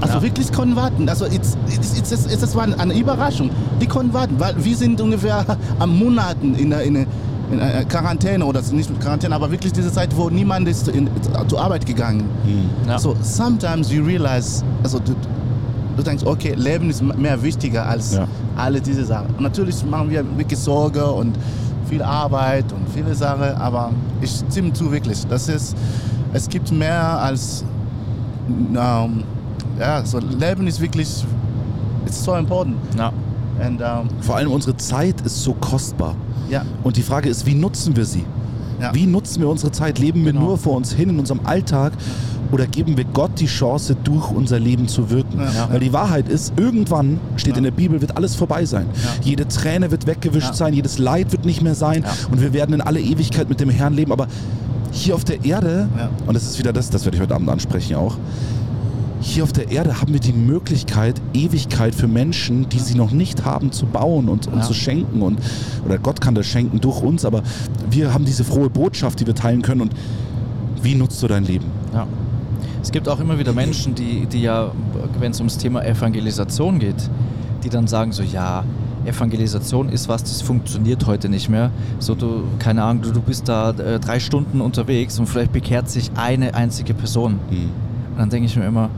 Also Ja. wirklich können warten. Also es, es, es, es, war eine Überraschung. Die können warten, weil wir sind ungefähr am Monaten in der, in der in äh, Quarantäne oder nicht mit Quarantäne, aber wirklich diese Zeit, wo niemand ist in, zur Arbeit gegangen. Ja. So sometimes you realize, also du, du denkst, okay, Leben ist mehr wichtiger als Ja. alle diese Sachen. Natürlich machen wir wirklich Sorge und viel Arbeit und viele Sachen, aber ich stimme zu wirklich. Das ist, es gibt mehr als, ähm, ja, so Leben ist wirklich, it's so important. Ja. And, ähm, Vor allem unsere Zeit ist so kostbar. ja, Und die Frage ist, wie nutzen wir sie? ja. Wie nutzen wir unsere Zeit? Leben wir Genau. nur vor uns hin in unserem Alltag oder geben wir Gott die Chance, durch unser Leben zu wirken? Ja. Weil die Wahrheit ist, irgendwann steht Ja. in der Bibel, wird alles vorbei sein. Ja. Jede Träne wird weggewischt Ja. sein, jedes Leid wird nicht mehr sein Ja. und wir werden in alle Ewigkeit mit dem Herrn leben. Aber hier auf der Erde, Ja. und das ist wieder das, das werde ich heute Abend ansprechen auch, hier auf der Erde haben wir die Möglichkeit, Ewigkeit für Menschen, die sie noch nicht haben, zu bauen und, und Ja. zu schenken. Und, oder Gott kann das schenken durch uns, aber wir haben diese frohe Botschaft, die wir teilen können. Und wie nutzt du dein Leben? Ja. Es gibt auch immer wieder Menschen, die, die ja, wenn es ums Thema Evangelisation geht, die dann sagen so, ja, Evangelisation ist was, das funktioniert heute nicht mehr. So, du, keine Ahnung, du, du bist da äh, drei Stunden unterwegs und vielleicht bekehrt sich eine einzige Person. Und dann denke ich mir immer,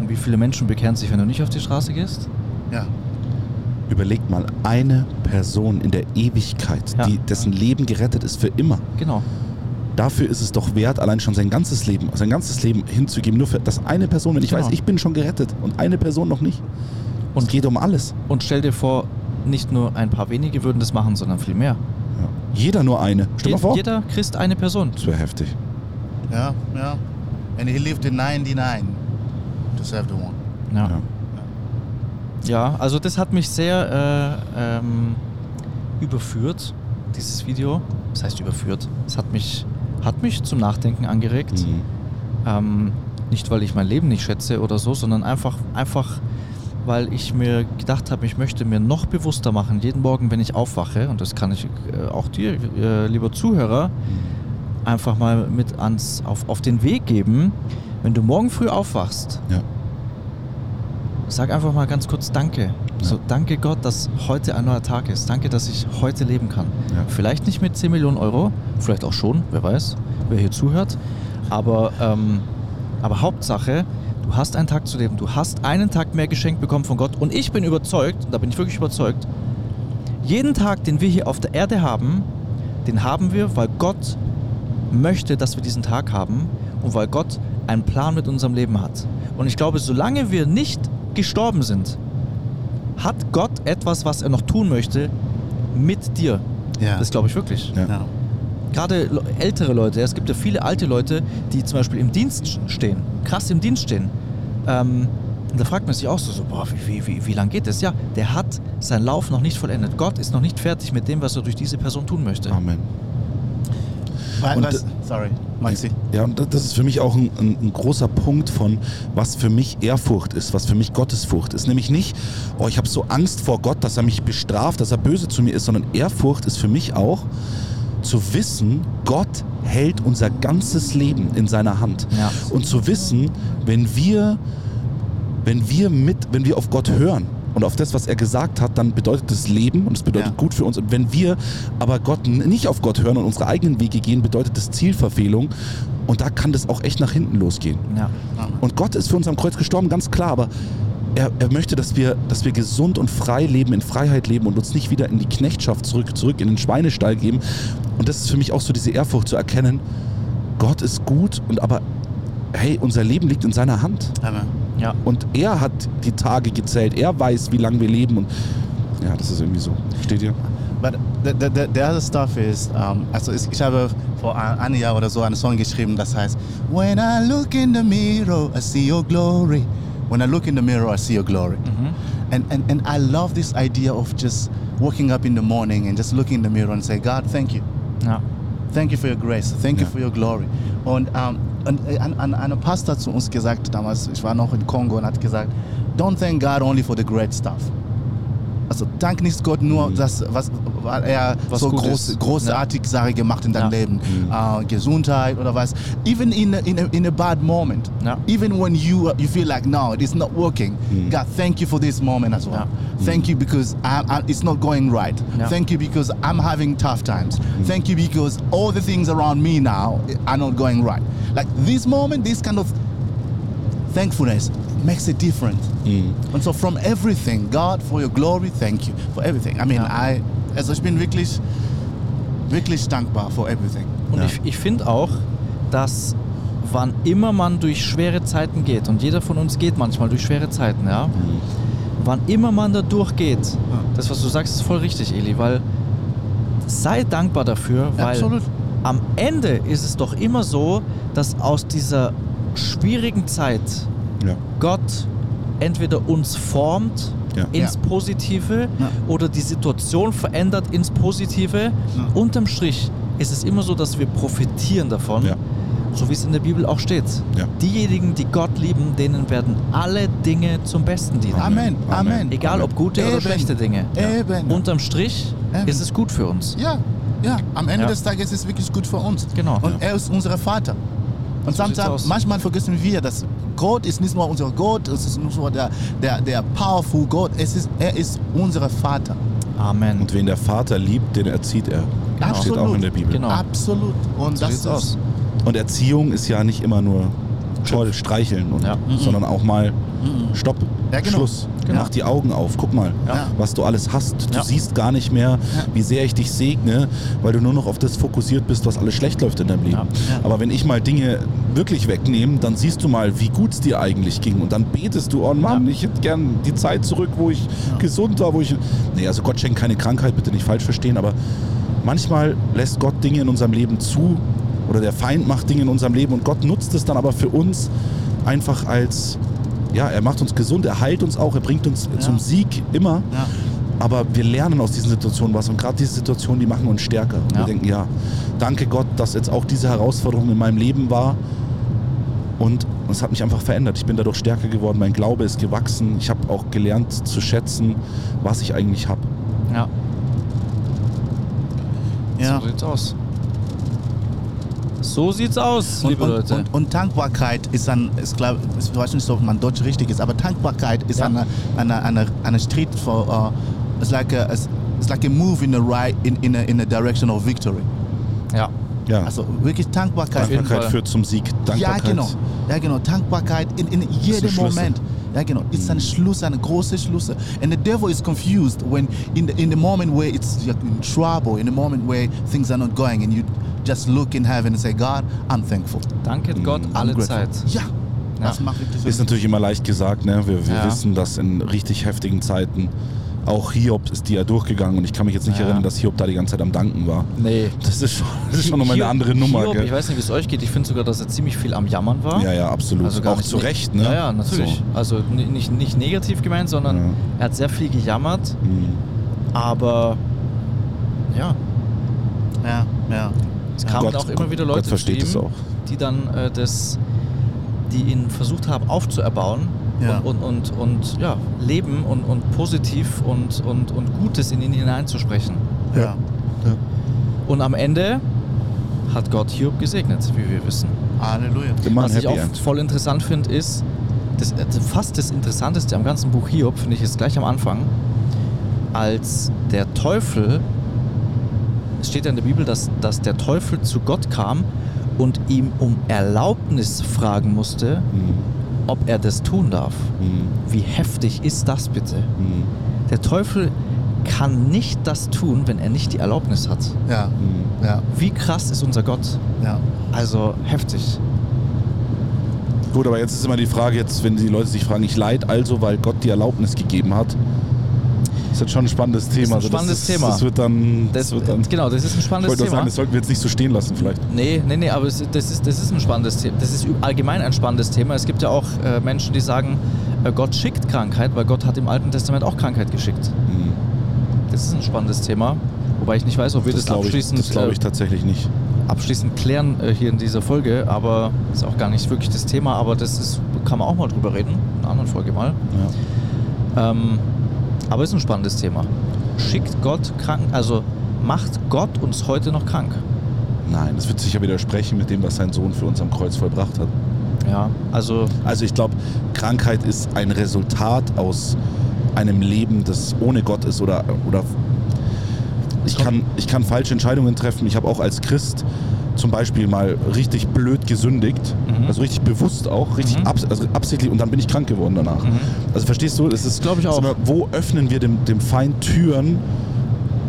und wie viele Menschen bekehren sich, wenn du nicht auf die Straße gehst? ja. Überleg mal, eine Person in der Ewigkeit, Ja. die, dessen Leben gerettet ist für immer. Genau. Dafür ist es doch wert, allein schon sein ganzes Leben, sein ganzes Leben hinzugeben, nur für das eine Person, wenn ich Genau. weiß, ich bin schon gerettet und eine Person noch nicht. Und es geht um alles. Und stell dir vor, nicht nur ein paar wenige würden das machen, sondern viel mehr. Ja. Jeder nur eine. Stell mal Je- vor. Jeder Christ eine Person. Das wäre heftig. Ja, ja. And he lived in 99 to serve the one. Ja. Ja. Ja, also das hat mich sehr äh, ähm, überführt, dieses Video. Das heißt überführt. Es hat mich, hat mich zum Nachdenken angeregt. Mhm. Ähm, nicht, weil ich mein Leben nicht schätze oder so, sondern einfach, einfach weil ich mir gedacht habe, ich möchte mir noch bewusster machen, jeden Morgen, wenn ich aufwache, und das kann ich äh, auch dir, äh, lieber Zuhörer, einfach mal mit ans, auf, auf den Weg geben, wenn du morgen früh aufwachst, Ja. Sag einfach mal ganz kurz Danke. So, danke Gott, dass heute ein neuer Tag ist. Danke, dass ich heute leben kann. Ja. Vielleicht nicht mit 10 Millionen Euro, vielleicht auch schon, wer weiß, wer hier zuhört. Aber, ähm, aber Hauptsache, du hast einen Tag zu leben. Du hast einen Tag mehr geschenkt bekommen von Gott. Und ich bin überzeugt, da bin ich wirklich überzeugt, jeden Tag, den wir hier auf der Erde haben, den haben wir, weil Gott möchte, dass wir diesen Tag haben und weil Gott einen Plan mit unserem Leben hat. Und ich glaube, solange wir nicht gestorben sind, hat Gott etwas, was er noch tun möchte, mit dir. Ja. Das glaube ich wirklich. Ja. Ja. Gerade ältere Leute, es gibt ja viele alte Leute, die zum Beispiel im Dienst stehen, krass im Dienst stehen. Ähm, und da fragt man sich auch so, so boah, wie, wie, wie, wie lange geht das? Ja, der hat seinen Lauf noch nicht vollendet. Gott ist noch nicht fertig mit dem, was er durch diese Person tun möchte. Amen. Und, was, sorry, Maxi. Ja, und das ist für mich auch ein, ein, ein großer Punkt von, was für mich Ehrfurcht ist, was für mich Gottesfurcht ist. Nämlich nicht, oh, ich habe so Angst vor Gott, dass er mich bestraft, dass er böse zu mir ist, sondern Ehrfurcht ist für mich auch zu wissen, Gott hält unser ganzes Leben in seiner Hand. Ja. Und zu wissen, wenn wir, wenn wir mit, wenn wir auf Gott hören und auf das, was er gesagt hat, dann bedeutet das Leben und es bedeutet Ja. gut für uns. Und wenn wir aber Gott nicht auf Gott hören und unsere eigenen Wege gehen, bedeutet das Zielverfehlung. Und da kann das auch echt nach hinten losgehen. Ja. Und Gott ist für uns am Kreuz gestorben, ganz klar, aber er, er möchte, dass wir, dass wir gesund und frei leben, in Freiheit leben und uns nicht wieder in die Knechtschaft zurück, zurück in den Schweinestall geben. Und das ist für mich auch so diese Ehrfurcht zu erkennen, Gott ist gut und aber hey, unser Leben liegt in seiner Hand. Amen. Ja. Und er hat die Tage gezählt, er weiß, wie lange wir leben und ja, das ist irgendwie so. Steht ihr? But the, the, the, the other stuff is, um, also ich, habe vor ein ein Jahr oder so einen Song geschrieben, das heißt, When I look in the mirror, I see your glory. When I look in the mirror, I see your glory. And, and, and I love this idea of just waking up in the morning and just looking in the mirror and say, God, thank you. Ja. Thank you for your grace. Thank you Ja. for your glory. Und, ähm, äh, ein, ein, ein Pastor zu uns gesagt damals, ich war noch in Kongo und hat gesagt, don't thank God only for the great stuff. Also dank nicht Gott nur, mhm. das, was, weil er Was so groß, großartig Sache gemacht in deinem Ja. Leben. Äh, Gesundheit oder was. Even in a, in a, in a bad moment. Ja. Even when you you feel like no, it is not working. Mhm. God, thank you for this moment as well. Thank you because I, I, it's not going right. Ja. Thank you because I'm having tough times. Thank you because all the things around me now are not going right. Like this moment, this kind of thankfulness makes a difference. And so from everything, God, for your glory, thank you for everything. I mean, Ja. I, also ich bin wirklich, wirklich dankbar for everything. Und ich, ich finde auch, dass wann immer man durch schwere Zeiten geht, und jeder von uns geht manchmal durch schwere Zeiten, ja, wann immer man da durchgeht, das, was du sagst, ist voll richtig, Eli, weil sei dankbar dafür, weil Absolut. am Ende ist es doch immer so, dass aus dieser schwierigen Zeit Ja. Gott entweder uns formt Ja. ins Ja. Positive Ja. oder die Situation verändert ins Positive. Unterm Strich ist es immer so, dass wir profitieren davon, Ja. so wie es in der Bibel auch steht. Ja. Diejenigen, die Gott lieben, denen werden alle Dinge zum Besten dienen. Amen, Amen. Amen. Egal ob gute oder Eben. schlechte Dinge. Eben. Unterm Strich Eben. ist es gut für uns. Ja, ja, am Ende Ja. des Tages ist es wirklich gut für uns. Genau. Und Ja. er ist unser Vater. Und So aus. manchmal vergessen wir, dass Gott ist nicht nur unser Gott, es ist nicht nur der, der, der powerful Gott, es ist, er ist unser Vater. Amen. Und wen der Vater liebt, den erzieht er. Genau. Steht auch in der Bibel. Genau. Absolut. Und So das ist, aus. Und Erziehung ist ja nicht immer nur toll streicheln, und, Ja. sondern auch mal Stopp, Ja, genau. Schluss. Genau. Mach die Augen auf, guck mal, Ja. was du alles hast. Du Ja. siehst gar nicht mehr, wie sehr ich dich segne, weil du nur noch auf das fokussiert bist, was alles schlecht läuft in deinem Leben. Aber wenn ich mal Dinge wirklich wegnehme, dann siehst du mal, wie gut es dir eigentlich ging. Und dann betest du, oh Mann, ich hätte gern die Zeit zurück, wo ich gesund war, wo ich. Nee, also Gott schenkt keine Krankheit, bitte nicht falsch verstehen, aber manchmal lässt Gott Dinge in unserem Leben zu oder der Feind macht Dinge in unserem Leben und Gott nutzt es dann aber für uns einfach als, ja, er macht uns gesund, er heilt uns auch, er bringt uns zum Sieg immer. Ja. Aber wir lernen aus diesen Situationen was und gerade diese Situationen, die machen uns stärker. Und Ja. Wir denken, ja, danke Gott, dass jetzt auch diese Herausforderung in meinem Leben war. Und es hat mich einfach verändert. Ich bin dadurch stärker geworden. Mein Glaube ist gewachsen. Ich habe auch gelernt zu schätzen, was ich eigentlich habe. Ja, ja. so sieht's aus. So sieht's aus, Und, liebe und, Leute. und, und Dankbarkeit ist ein, ich, glaub, ich weiß nicht, ob man Deutsch richtig ist, aber Dankbarkeit ist Ja. eine, eine, eine, eine Street for, uh, it's like a, it's, like a move in the right, in, in, a, in a direction of victory. ja, Ja, Also wirklich Dankbarkeit. Dankbarkeit führt zum Sieg. Ja, Dankbarkeit. genau. Ja, genau. Dankbarkeit in, in jedem. Moment. Ja, genau. Ist ein Schluss, eine große Schlüssel. And the devil is confused when in the, in the moment where it's in trouble, in the moment where things are not going and you just look in heaven and say, God, I'm thankful. danket Gott I'm alle grateful." Zeit. Ja. Das macht wirklich. Ist natürlich immer leicht gesagt. Ne? Wir, wir Ja. wissen, dass in richtig heftigen Zeiten auch Hiob ist die ja durchgegangen. Und ich kann mich jetzt nicht Ja. erinnern, dass Hiob da die ganze Zeit am Danken war. Nee. Das ist schon, das ist schon nochmal eine andere Nummer. Hiob, gell? ich weiß nicht, wie es euch geht. Ich finde sogar, dass er ziemlich viel am Jammern war. Ja, ja, absolut. Also gar auch nicht zu ne- Recht, ne? Ja, ja, natürlich. So. Also nicht, nicht negativ gemeint, sondern Ja. er hat sehr viel gejammert. Mhm. Aber ja, Ja, ja. Es kamen Gott- auch immer wieder Leute zu ihm, auch. die dann äh, das, die ihn versucht haben aufzuerbauen Ja. und, und, und, und ja, Leben und, und positiv und, und, und Gutes in ihn hineinzusprechen. Ja. Und am Ende hat Gott Hiob gesegnet, wie wir wissen. Halleluja. Was ich auch End. voll interessant finde, ist, das, äh, fast das Interessanteste am ganzen Buch Hiob, finde ich, ist gleich am Anfang, als der Teufel, es steht ja in der Bibel, dass, dass der Teufel zu Gott kam und ihm um Erlaubnis fragen musste, Mhm. ob er das tun darf. Mhm. Wie heftig ist das bitte? Mhm. Der Teufel kann nicht das tun, wenn er nicht die Erlaubnis hat. Ja. Mhm. Ja. Wie krass ist unser Gott? Ja. Also heftig. Gut, aber jetzt ist immer die Frage, jetzt, wenn die Leute sich fragen, ich leid also, weil Gott die Erlaubnis gegeben hat. Das ist schon ein spannendes Thema. ein Also spannendes das Thema. Das wird dann. Das, wird dann genau, das ist ein ich spannendes Thema. sagen, das sollten wir jetzt nicht so stehen lassen, vielleicht. Nee, nee, nee, aber das, ist, das ist ein spannendes Thema. Das ist allgemein ein spannendes Thema. Es gibt ja auch äh, Menschen, die sagen, äh, Gott schickt Krankheit, weil Gott hat im Alten Testament auch Krankheit geschickt. Mhm. Das ist ein spannendes Thema. Wobei ich nicht weiß, ob wir das, Das glaube ich, abschließend, das glaub ich äh, tatsächlich nicht. abschließend klären äh, hier in dieser Folge. Aber ist auch gar nicht wirklich das Thema. Aber das ist, kann man auch mal drüber reden. In einer anderen Folge mal. Ja. Ähm, Aber ist ein spannendes Thema. Schickt Gott krank, also macht Gott uns heute noch krank? Nein, das wird sicher widersprechen mit dem, was sein Sohn für uns am Kreuz vollbracht hat. Ja, also Also ich glaube, Krankheit ist ein Resultat aus einem Leben, das ohne Gott ist oder, oder ich, kann, ich kann falsche Entscheidungen treffen. Ich habe auch als Christ zum Beispiel mal richtig blöd gesündigt, Mhm. also richtig bewusst auch, richtig abs also absichtlich und dann bin ich krank geworden danach. Also verstehst du, das ist, Mhm. Glaub ich auch. mal, wo öffnen wir dem, dem Feind Türen,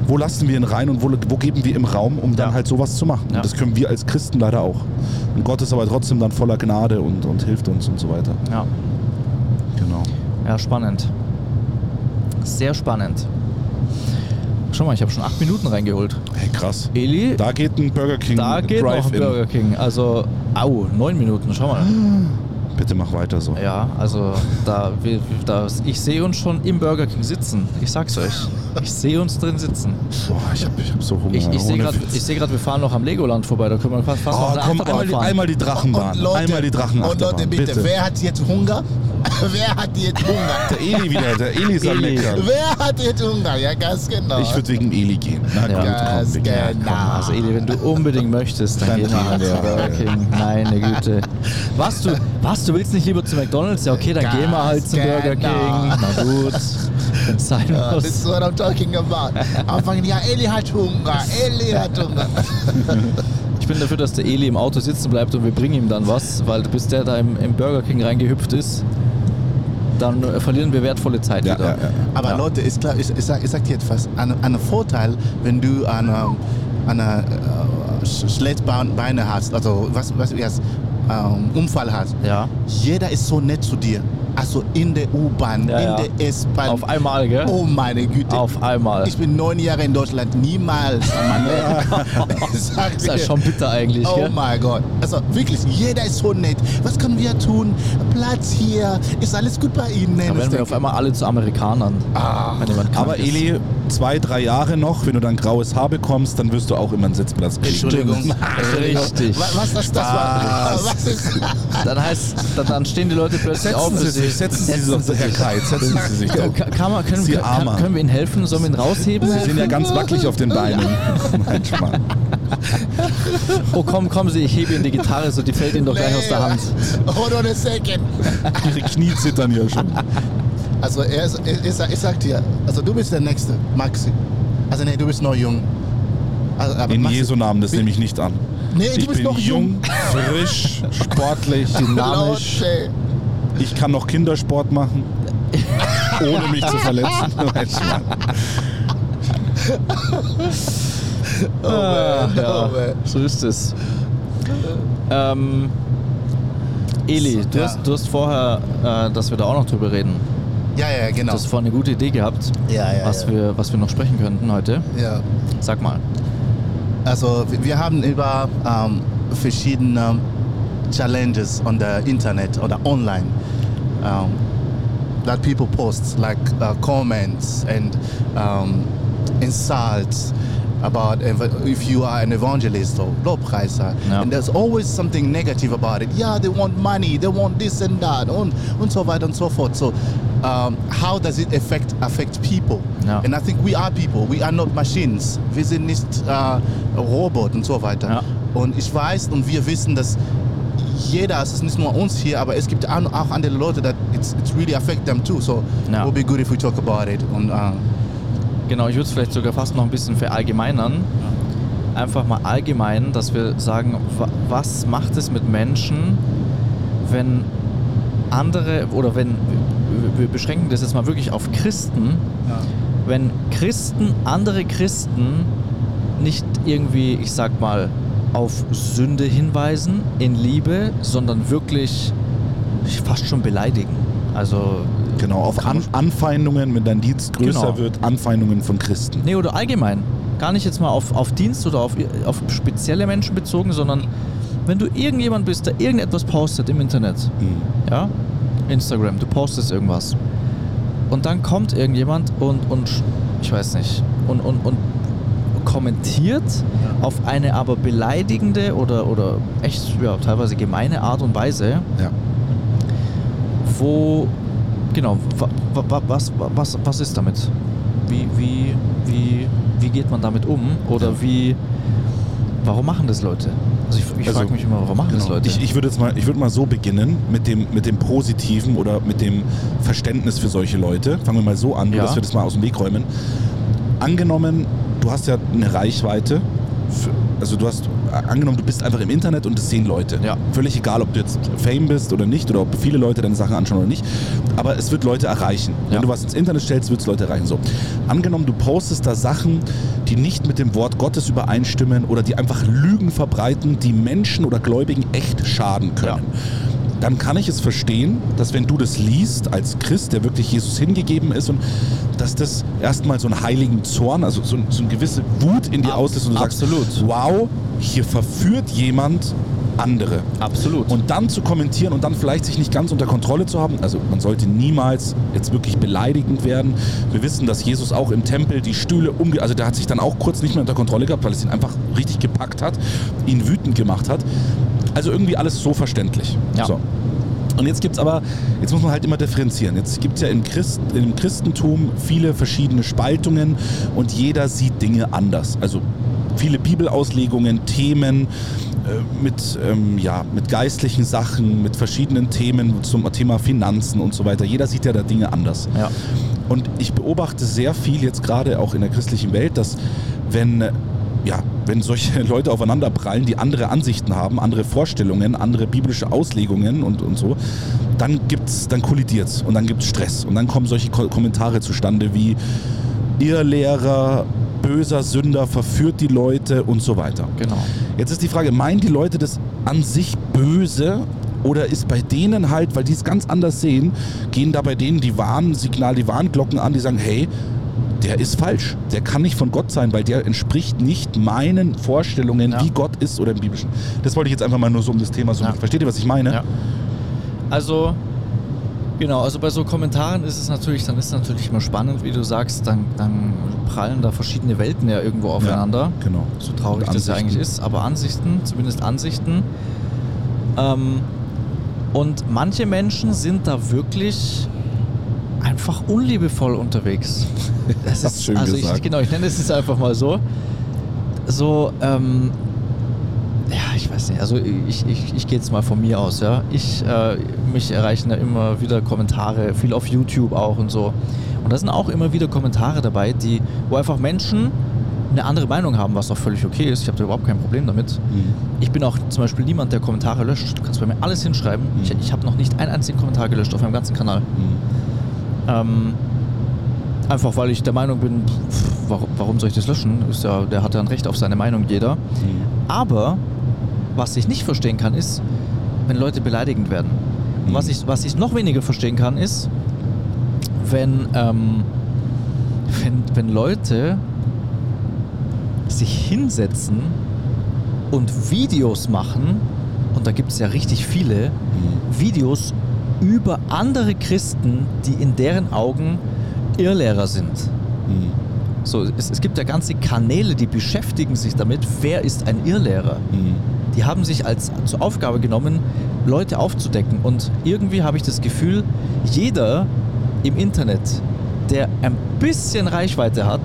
wo lassen wir ihn rein und wo, wo geben wir ihm Raum, um dann Ja. halt sowas zu machen. Ja. Und das können wir als Christen leider auch. Und Gott ist aber trotzdem dann voller Gnade und, und hilft uns und so weiter. ja, Genau. ja, spannend. Sehr spannend. Schau mal, ich habe schon acht Minuten reingeholt. Hey, krass. Eli, Da geht ein Burger King da geht noch ein Drive-In. Burger King. Also, au, neun Minuten, schau mal. Bitte mach weiter so. Ja, also da, wir, da ich sehe uns schon im Burger King sitzen. Ich sag's euch. Ich sehe uns drin sitzen. Boah, ich hab, ich hab so Hunger. Ich, ich sehe gerade, gerade, wir fahren noch am Legoland vorbei. Da können wir fast, fast noch Oh, eine komm, einmal die, fahren. einmal die Drachenbahn. Und Leute, einmal die Drachenachterbahn. Und Leute, bitte, wer hat jetzt Hunger? wer hat jetzt Hunger? Der Eli wieder, der Eli ist am. Meckern. wer hat jetzt Hunger? Ja, ganz genau. Ich würde wegen Eli gehen. Na gut, Ja. komm, wir gehen. Ja, Komm, also Eli, wenn du unbedingt möchtest, dann, Dann gehen wir halt gehen zum wir. Burger King. Meine Güte. Was du, was, du willst nicht lieber zu McDonalds? Ja, okay, dann Ganz gehen wir halt zum Burger genau. King. Na gut, sein Uh, this is muss. what I'm talking about. Anfangen, ja, Eli hat Hunger, Eli hat Hunger. Ich bin dafür, dass der Eli im Auto sitzen bleibt und wir bringen ihm dann was, weil bis der da im, im Burger King reingehüpft ist, dann äh, verlieren wir wertvolle Zeit Ja, wieder. ja, ja. Aber Ja. Leute, ich, glaub, ich, ich, sag, ich sag dir etwas, ein, ein Vorteil, wenn du eine, eine äh, Sch- Schlechtbeine hast, also was, was heißt, ähm, Unfall hast, Ja. jeder ist so nett zu dir. Also in der U-Bahn, Ja, ja. in der S-Bahn. Auf einmal, gell? Oh meine Güte. Auf einmal. Ich bin neun Jahre in Deutschland, niemals. Mann. ich sag Das ist ja schon bitter eigentlich, Oh gell? mein Gott. Also wirklich, jeder ist so nett. Was können wir tun? Platz hier. Ist alles gut bei Ihnen? Da werden wir auf einmal alle zu Amerikanern. Ah. Aber ist. Eli, zwei, drei Jahre noch, wenn du dann graues Haar bekommst, dann wirst du auch immer einen Sitzplatz kriegen. Entschuldigung. Richtig. Was, was das, das war? Was ist Dann heißt, dann, dann stehen die Leute plötzlich auf. Setzen Sie sich, setzen Sie sich doch, Herr Kite, setzen Sie sich doch. Ka- Kann man, können, Sie kann, Armer. können wir Ihnen helfen? Sollen wir ihn rausheben? Sie sind ja ganz wackelig auf den Beinen. Mein Schmarrn. Oh, komm, kommen Sie, ich hebe Ihnen die Gitarre, so die fällt Ihnen doch gleich aus der Hand. Hold on a second. Ihre Knie zittern ja schon. Also er ist, ich, ich, sag- dir, also du bist der Nächste, Maxi. Also nee, du bist noch jung. Also, aber In Maxi- Jesu Namen, das nehme ich nicht an. Nee, du ich bist bin noch jung. jung, frisch, sportlich, dynamisch. Leute. Ich kann noch Kindersport machen, ohne mich zu verletzen. Mein Schmarrn. Ah, ja, oh man. so ist es. Ähm, Eli, du, Ja. hast, du hast vorher, äh, dass wir da auch noch drüber reden. Ja, ja, Du genau. hast vorhin eine gute Idee gehabt, Ja, ja, was. Wir, was wir noch sprechen könnten heute. Ja. Sag mal. Also wir- wir haben über ähm, verschiedene Challenges on the Internet or the online um, that people post like uh, comments and um, insults about if you are an evangelist or Lobpreiser. Ja. And there's always something negative about it. Yeah, they want money, they want this and that and, und so weiter and so forth. So um, how does it affect, affect people? Ja. And I think we are people, we are not machines. Wir sind nicht äh, Robot und so weiter. Ja. Und ich weiß und wir wissen, dass jeder, es ist nicht nur uns hier, aber es gibt auch andere Leute, that it's, it's really affect them too. So Ja. it would be good if we talk about it. Und äh, Genau, ich würde es vielleicht sogar fast noch ein bisschen verallgemeinern. Einfach mal allgemein, dass wir sagen, wa- was macht es mit Menschen, wenn andere, oder wenn, wir- wir beschränken das jetzt mal wirklich auf Christen, wenn Christen andere Christen nicht irgendwie, ich sag mal, auf Sünde hinweisen in Liebe, sondern wirklich fast schon beleidigen. Also Genau, auf An Anfeindungen, wenn dein Dienst größer Genau. wird, Anfeindungen von Christen. Nee, oder allgemein. Gar nicht jetzt mal auf, auf Dienst oder auf, auf spezielle Menschen bezogen, sondern wenn du irgendjemand bist, der irgendetwas postet im Internet, Mhm. ja, Instagram, du postest irgendwas und dann kommt irgendjemand und, und ich weiß nicht, und, und, und kommentiert auf eine aber beleidigende oder, oder echt ja, teilweise gemeine Art und Weise, Ja. wo genau, wa, wa, wa, was, was, was ist damit? Wie, wie, wie, wie geht man damit um? Oder wie, warum machen das Leute? Also ich, ich Also, frage mich immer, warum machen das Genau. Leute? Ich, ich würde jetzt mal, ich würde mal so beginnen mit dem, mit dem Positiven oder mit dem Verständnis für solche Leute. Fangen wir mal so an, Ja. dass wir das mal aus dem Weg räumen. Angenommen, du hast ja eine Reichweite. Für, also du hast angenommen, du bist einfach im Internet und es sehen Leute. Ja. Völlig egal, ob du jetzt Fame bist oder nicht oder ob viele Leute deine Sachen anschauen oder nicht. Aber es wird Leute erreichen. Ja. Wenn du was ins Internet stellst, wird es Leute erreichen. So. Angenommen, du postest da Sachen, die nicht mit dem Wort Gottes übereinstimmen oder die einfach Lügen verbreiten, die Menschen oder Gläubigen echt schaden können. Dann kann ich es verstehen, dass wenn du das liest als Christ, der wirklich Jesus hingegeben ist und dass das erstmal so einen heiligen Zorn, also so, so eine gewisse Wut in dir Ab- auslöst und du absolut. sagst, wow, hier verführt jemand andere. Absolut. Und dann zu kommentieren und dann vielleicht sich nicht ganz unter Kontrolle zu haben. Also man sollte niemals jetzt wirklich beleidigend werden. Wir wissen, dass Jesus auch im Tempel die Stühle umge... Also der hat sich dann auch kurz nicht mehr unter Kontrolle gehabt, weil es ihn einfach richtig gepackt hat, ihn wütend gemacht hat. Also irgendwie alles so verständlich. Ja. So. Und jetzt gibt es aber, jetzt muss man halt immer differenzieren. Jetzt gibt es ja im, Christ, im Christentum viele verschiedene Spaltungen und jeder sieht Dinge anders. Also viele Bibelauslegungen, Themen äh, mit, ähm, ja, mit geistlichen Sachen, mit verschiedenen Themen zum Thema Finanzen und so weiter. Jeder sieht ja da Dinge anders. ja. Und ich beobachte sehr viel jetzt gerade auch in der christlichen Welt, dass wenn, ja, wenn solche Leute aufeinander prallen, die andere Ansichten haben, andere Vorstellungen, andere biblische Auslegungen und, und so, dann gibt's, dann kollidiert's und dann gibt's Stress und dann kommen solche Ko Kommentare zustande wie Irrlehrer, böser Sünder verführt die Leute und so weiter. Genau. Jetzt ist die Frage, meinen die Leute das an sich böse oder ist bei denen halt, weil die es ganz anders sehen, gehen da bei denen die Warnsignale, die Warnglocken an, die sagen, hey, der ist falsch. Der kann nicht von Gott sein, weil der entspricht nicht meinen Vorstellungen, Ja. wie Gott ist oder im Biblischen. Das wollte ich jetzt einfach mal nur so um das Thema so. Ja. Versteht ihr, was ich meine? Ja. Also, genau, also bei so Kommentaren ist es natürlich, dann ist es natürlich immer spannend, wie du sagst, dann, dann prallen da verschiedene Welten ja irgendwo aufeinander. Genau. So traurig das ja eigentlich ist, aber Ansichten, zumindest Ansichten. Ähm, und manche Menschen sind da wirklich einfach unliebevoll unterwegs. Das ist, schön also ich, gesagt. genau, ich nenne es jetzt einfach mal so. So, ähm, ja, ich weiß nicht, also ich, ich, ich gehe jetzt mal von mir aus, ja. Ich, äh, mich erreichen da immer wieder Kommentare, viel auf YouTube auch und so. Und da sind auch immer wieder Kommentare dabei, die, wo einfach Menschen eine andere Meinung haben, was auch völlig okay ist. Ich habe da überhaupt kein Problem damit. Mhm. Ich bin auch zum Beispiel niemand, der Kommentare löscht. Du kannst bei mir alles hinschreiben. Mhm. Ich, ich habe noch nicht einen einzigen Kommentar gelöscht auf meinem ganzen Kanal. Mhm. Ähm, einfach weil ich der Meinung bin, pff, warum, warum soll ich das löschen? Ist ja, der hat ja ein Recht auf seine Meinung, jeder. Mhm. Aber was ich nicht verstehen kann, ist, wenn Leute beleidigend werden. Mhm. Was, ich, was ich noch weniger verstehen kann, ist, wenn, ähm, wenn, wenn Leute sich hinsetzen und Videos machen, und da gibt es ja richtig viele, Mhm. Videos über andere Christen, die in deren Augen Irrlehrer sind. Mhm. So, es, es gibt ja ganze Kanäle, die beschäftigen sich damit, wer ist ein Irrlehrer. Mhm. Die haben sich als zur Aufgabe genommen, Leute aufzudecken. Und irgendwie habe ich das Gefühl, jeder im Internet, der ein bisschen Reichweite hat,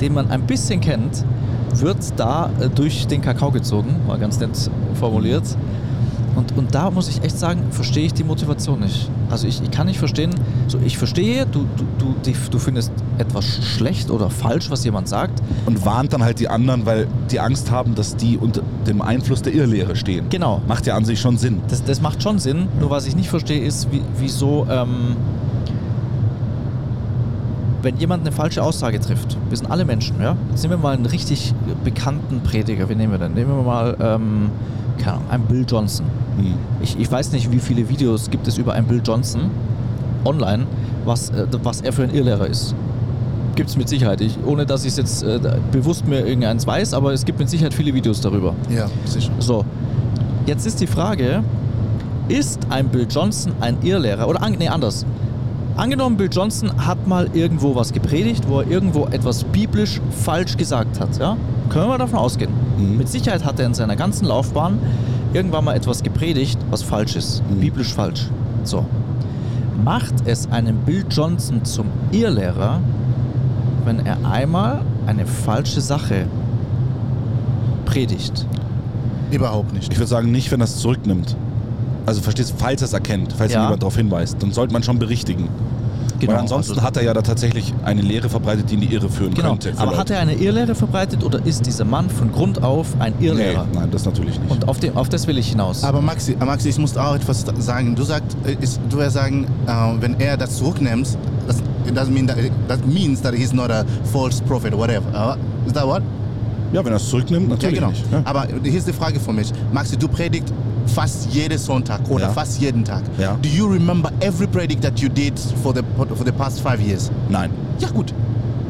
den man ein bisschen kennt, wird da äh, durch den Kakao gezogen, mal ganz nett formuliert. Und, da muss ich echt sagen, verstehe ich die Motivation nicht. Also ich, ich kann nicht verstehen, so ich verstehe, du, du, du, du findest etwas schlecht oder falsch, was jemand sagt. Und warnt dann halt die anderen, weil die Angst haben, dass die unter dem Einfluss der Irrlehre stehen. Genau. Macht ja an sich schon Sinn. Das, das macht schon Sinn, nur was ich nicht verstehe, ist, wie, wieso, ähm, wenn jemand eine falsche Aussage trifft, wir sind alle Menschen, ja? Jetzt nehmen wir mal einen richtig bekannten Prediger, wen nehmen wir denn? Nehmen wir mal, ähm, keine Ahnung, einen Bill Johnson. Mhm. Ich, ich weiß nicht, wie viele Videos gibt es über einen Bill Johnson online, was, äh, was er für ein Irrlehrer ist. Gibt es mit Sicherheit. Ich, ohne dass ich es jetzt äh, bewusst mir irgendeins weiß, aber es gibt mit Sicherheit viele Videos darüber. Ja, sicher. So, jetzt ist die Frage, ist ein Bill Johnson ein Irrlehrer? Oder nee, anders. Angenommen, Bill Johnson hat mal irgendwo was gepredigt, wo er irgendwo etwas biblisch falsch gesagt hat. Ja? Können wir davon ausgehen. Mhm. Mit Sicherheit hat er in seiner ganzen Laufbahn irgendwann mal etwas gepredigt, was falsch ist. Mhm. Biblisch falsch. So. macht es einen Bill Johnson zum Irrlehrer, wenn er einmal eine falsche Sache predigt? Überhaupt nicht. Ich würde sagen, nicht, wenn er es zurücknimmt. Also verstehst du, falls er es erkennt, falls Ja. jemand darauf hinweist, dann sollte man schon berichtigen. Weil ansonsten also- hat er ja da tatsächlich eine Lehre verbreitet, die in die Irre führen Genau, könnte. aber Leute. hat er eine Irrlehre verbreitet oder ist dieser Mann von Grund auf ein Nee, Irrlehrer? nein, das natürlich nicht. Und auf, dem, auf das will ich hinaus. Aber Maxi, äh, Maxi, ich muss auch etwas sagen. Du sagst, äh, ist, du wirst sagen, äh, wenn er das zurücknimmt, das it doesn't mean that, that means that he's not a false prophet or whatever. Uh, is that what? ja, wenn er es zurücknimmt, natürlich ja, genau. nicht. Ja. Aber hier ist die Frage für mich. Maxi, du predigt fast jeden Sonntag oder Ja. fast jeden Tag. Ja. Do you remember every predict that you did for the, for the past five years? Nein. Ja, gut.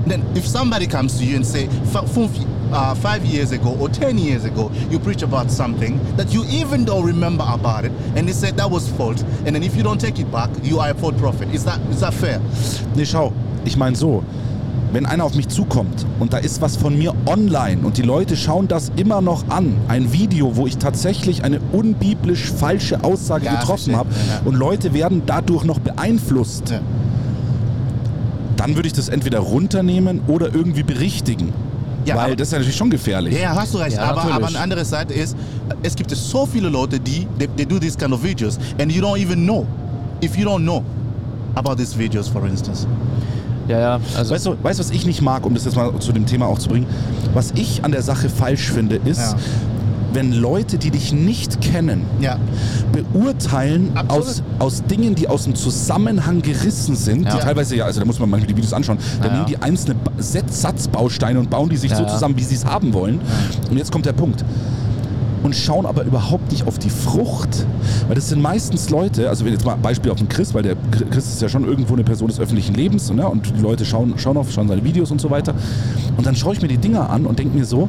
Then if somebody comes to you and say, fünf, uh, five years ago or ten years ago, you preach about something that you even don't remember about it, and they said that was false, and then if you don't take it back, you are a false prophet. Is that, is that fair? Nee, schau, ich meine so, wenn einer auf mich zukommt und da ist was von mir online und die Leute schauen das immer noch an, ein Video, wo ich tatsächlich eine unbiblisch falsche Aussage Ja, getroffen habe Ja, und Leute werden dadurch noch beeinflusst, Ja. dann würde ich das entweder runternehmen oder irgendwie berichtigen. Ja, Weil aber- das ist ja natürlich schon gefährlich. Ja, hast du recht. Ja, aber, aber eine andere Seite ist, es gibt so viele Leute, die they, they do these kind of videos, and you don't even know. If you don't know about these videos, for instance. Ja, ja, also Weißt du, weißt, was ich nicht mag, um das jetzt mal zu dem Thema auch zu bringen? Was ich an der Sache falsch finde, ist, Ja. wenn Leute, die dich nicht kennen, Ja. beurteilen Absolut. aus, aus Dingen, die aus dem Zusammenhang gerissen sind. Ja. Die teilweise, ja, also da muss man manchmal die Videos anschauen. Da Ja, nehmen die einzelne Satzbausteine und bauen die sich Ja, so zusammen, wie sie es haben wollen. Und jetzt kommt der Punkt. Und schauen aber überhaupt nicht auf die Frucht. Weil das sind meistens Leute, also wenn jetzt mal Beispiel auf den Chris, weil der Chris ist ja schon irgendwo eine Person des öffentlichen Lebens ne? und die Leute schauen, schauen auf, schauen seine Videos und so weiter. Und dann schaue ich mir die Dinger an und denke mir so,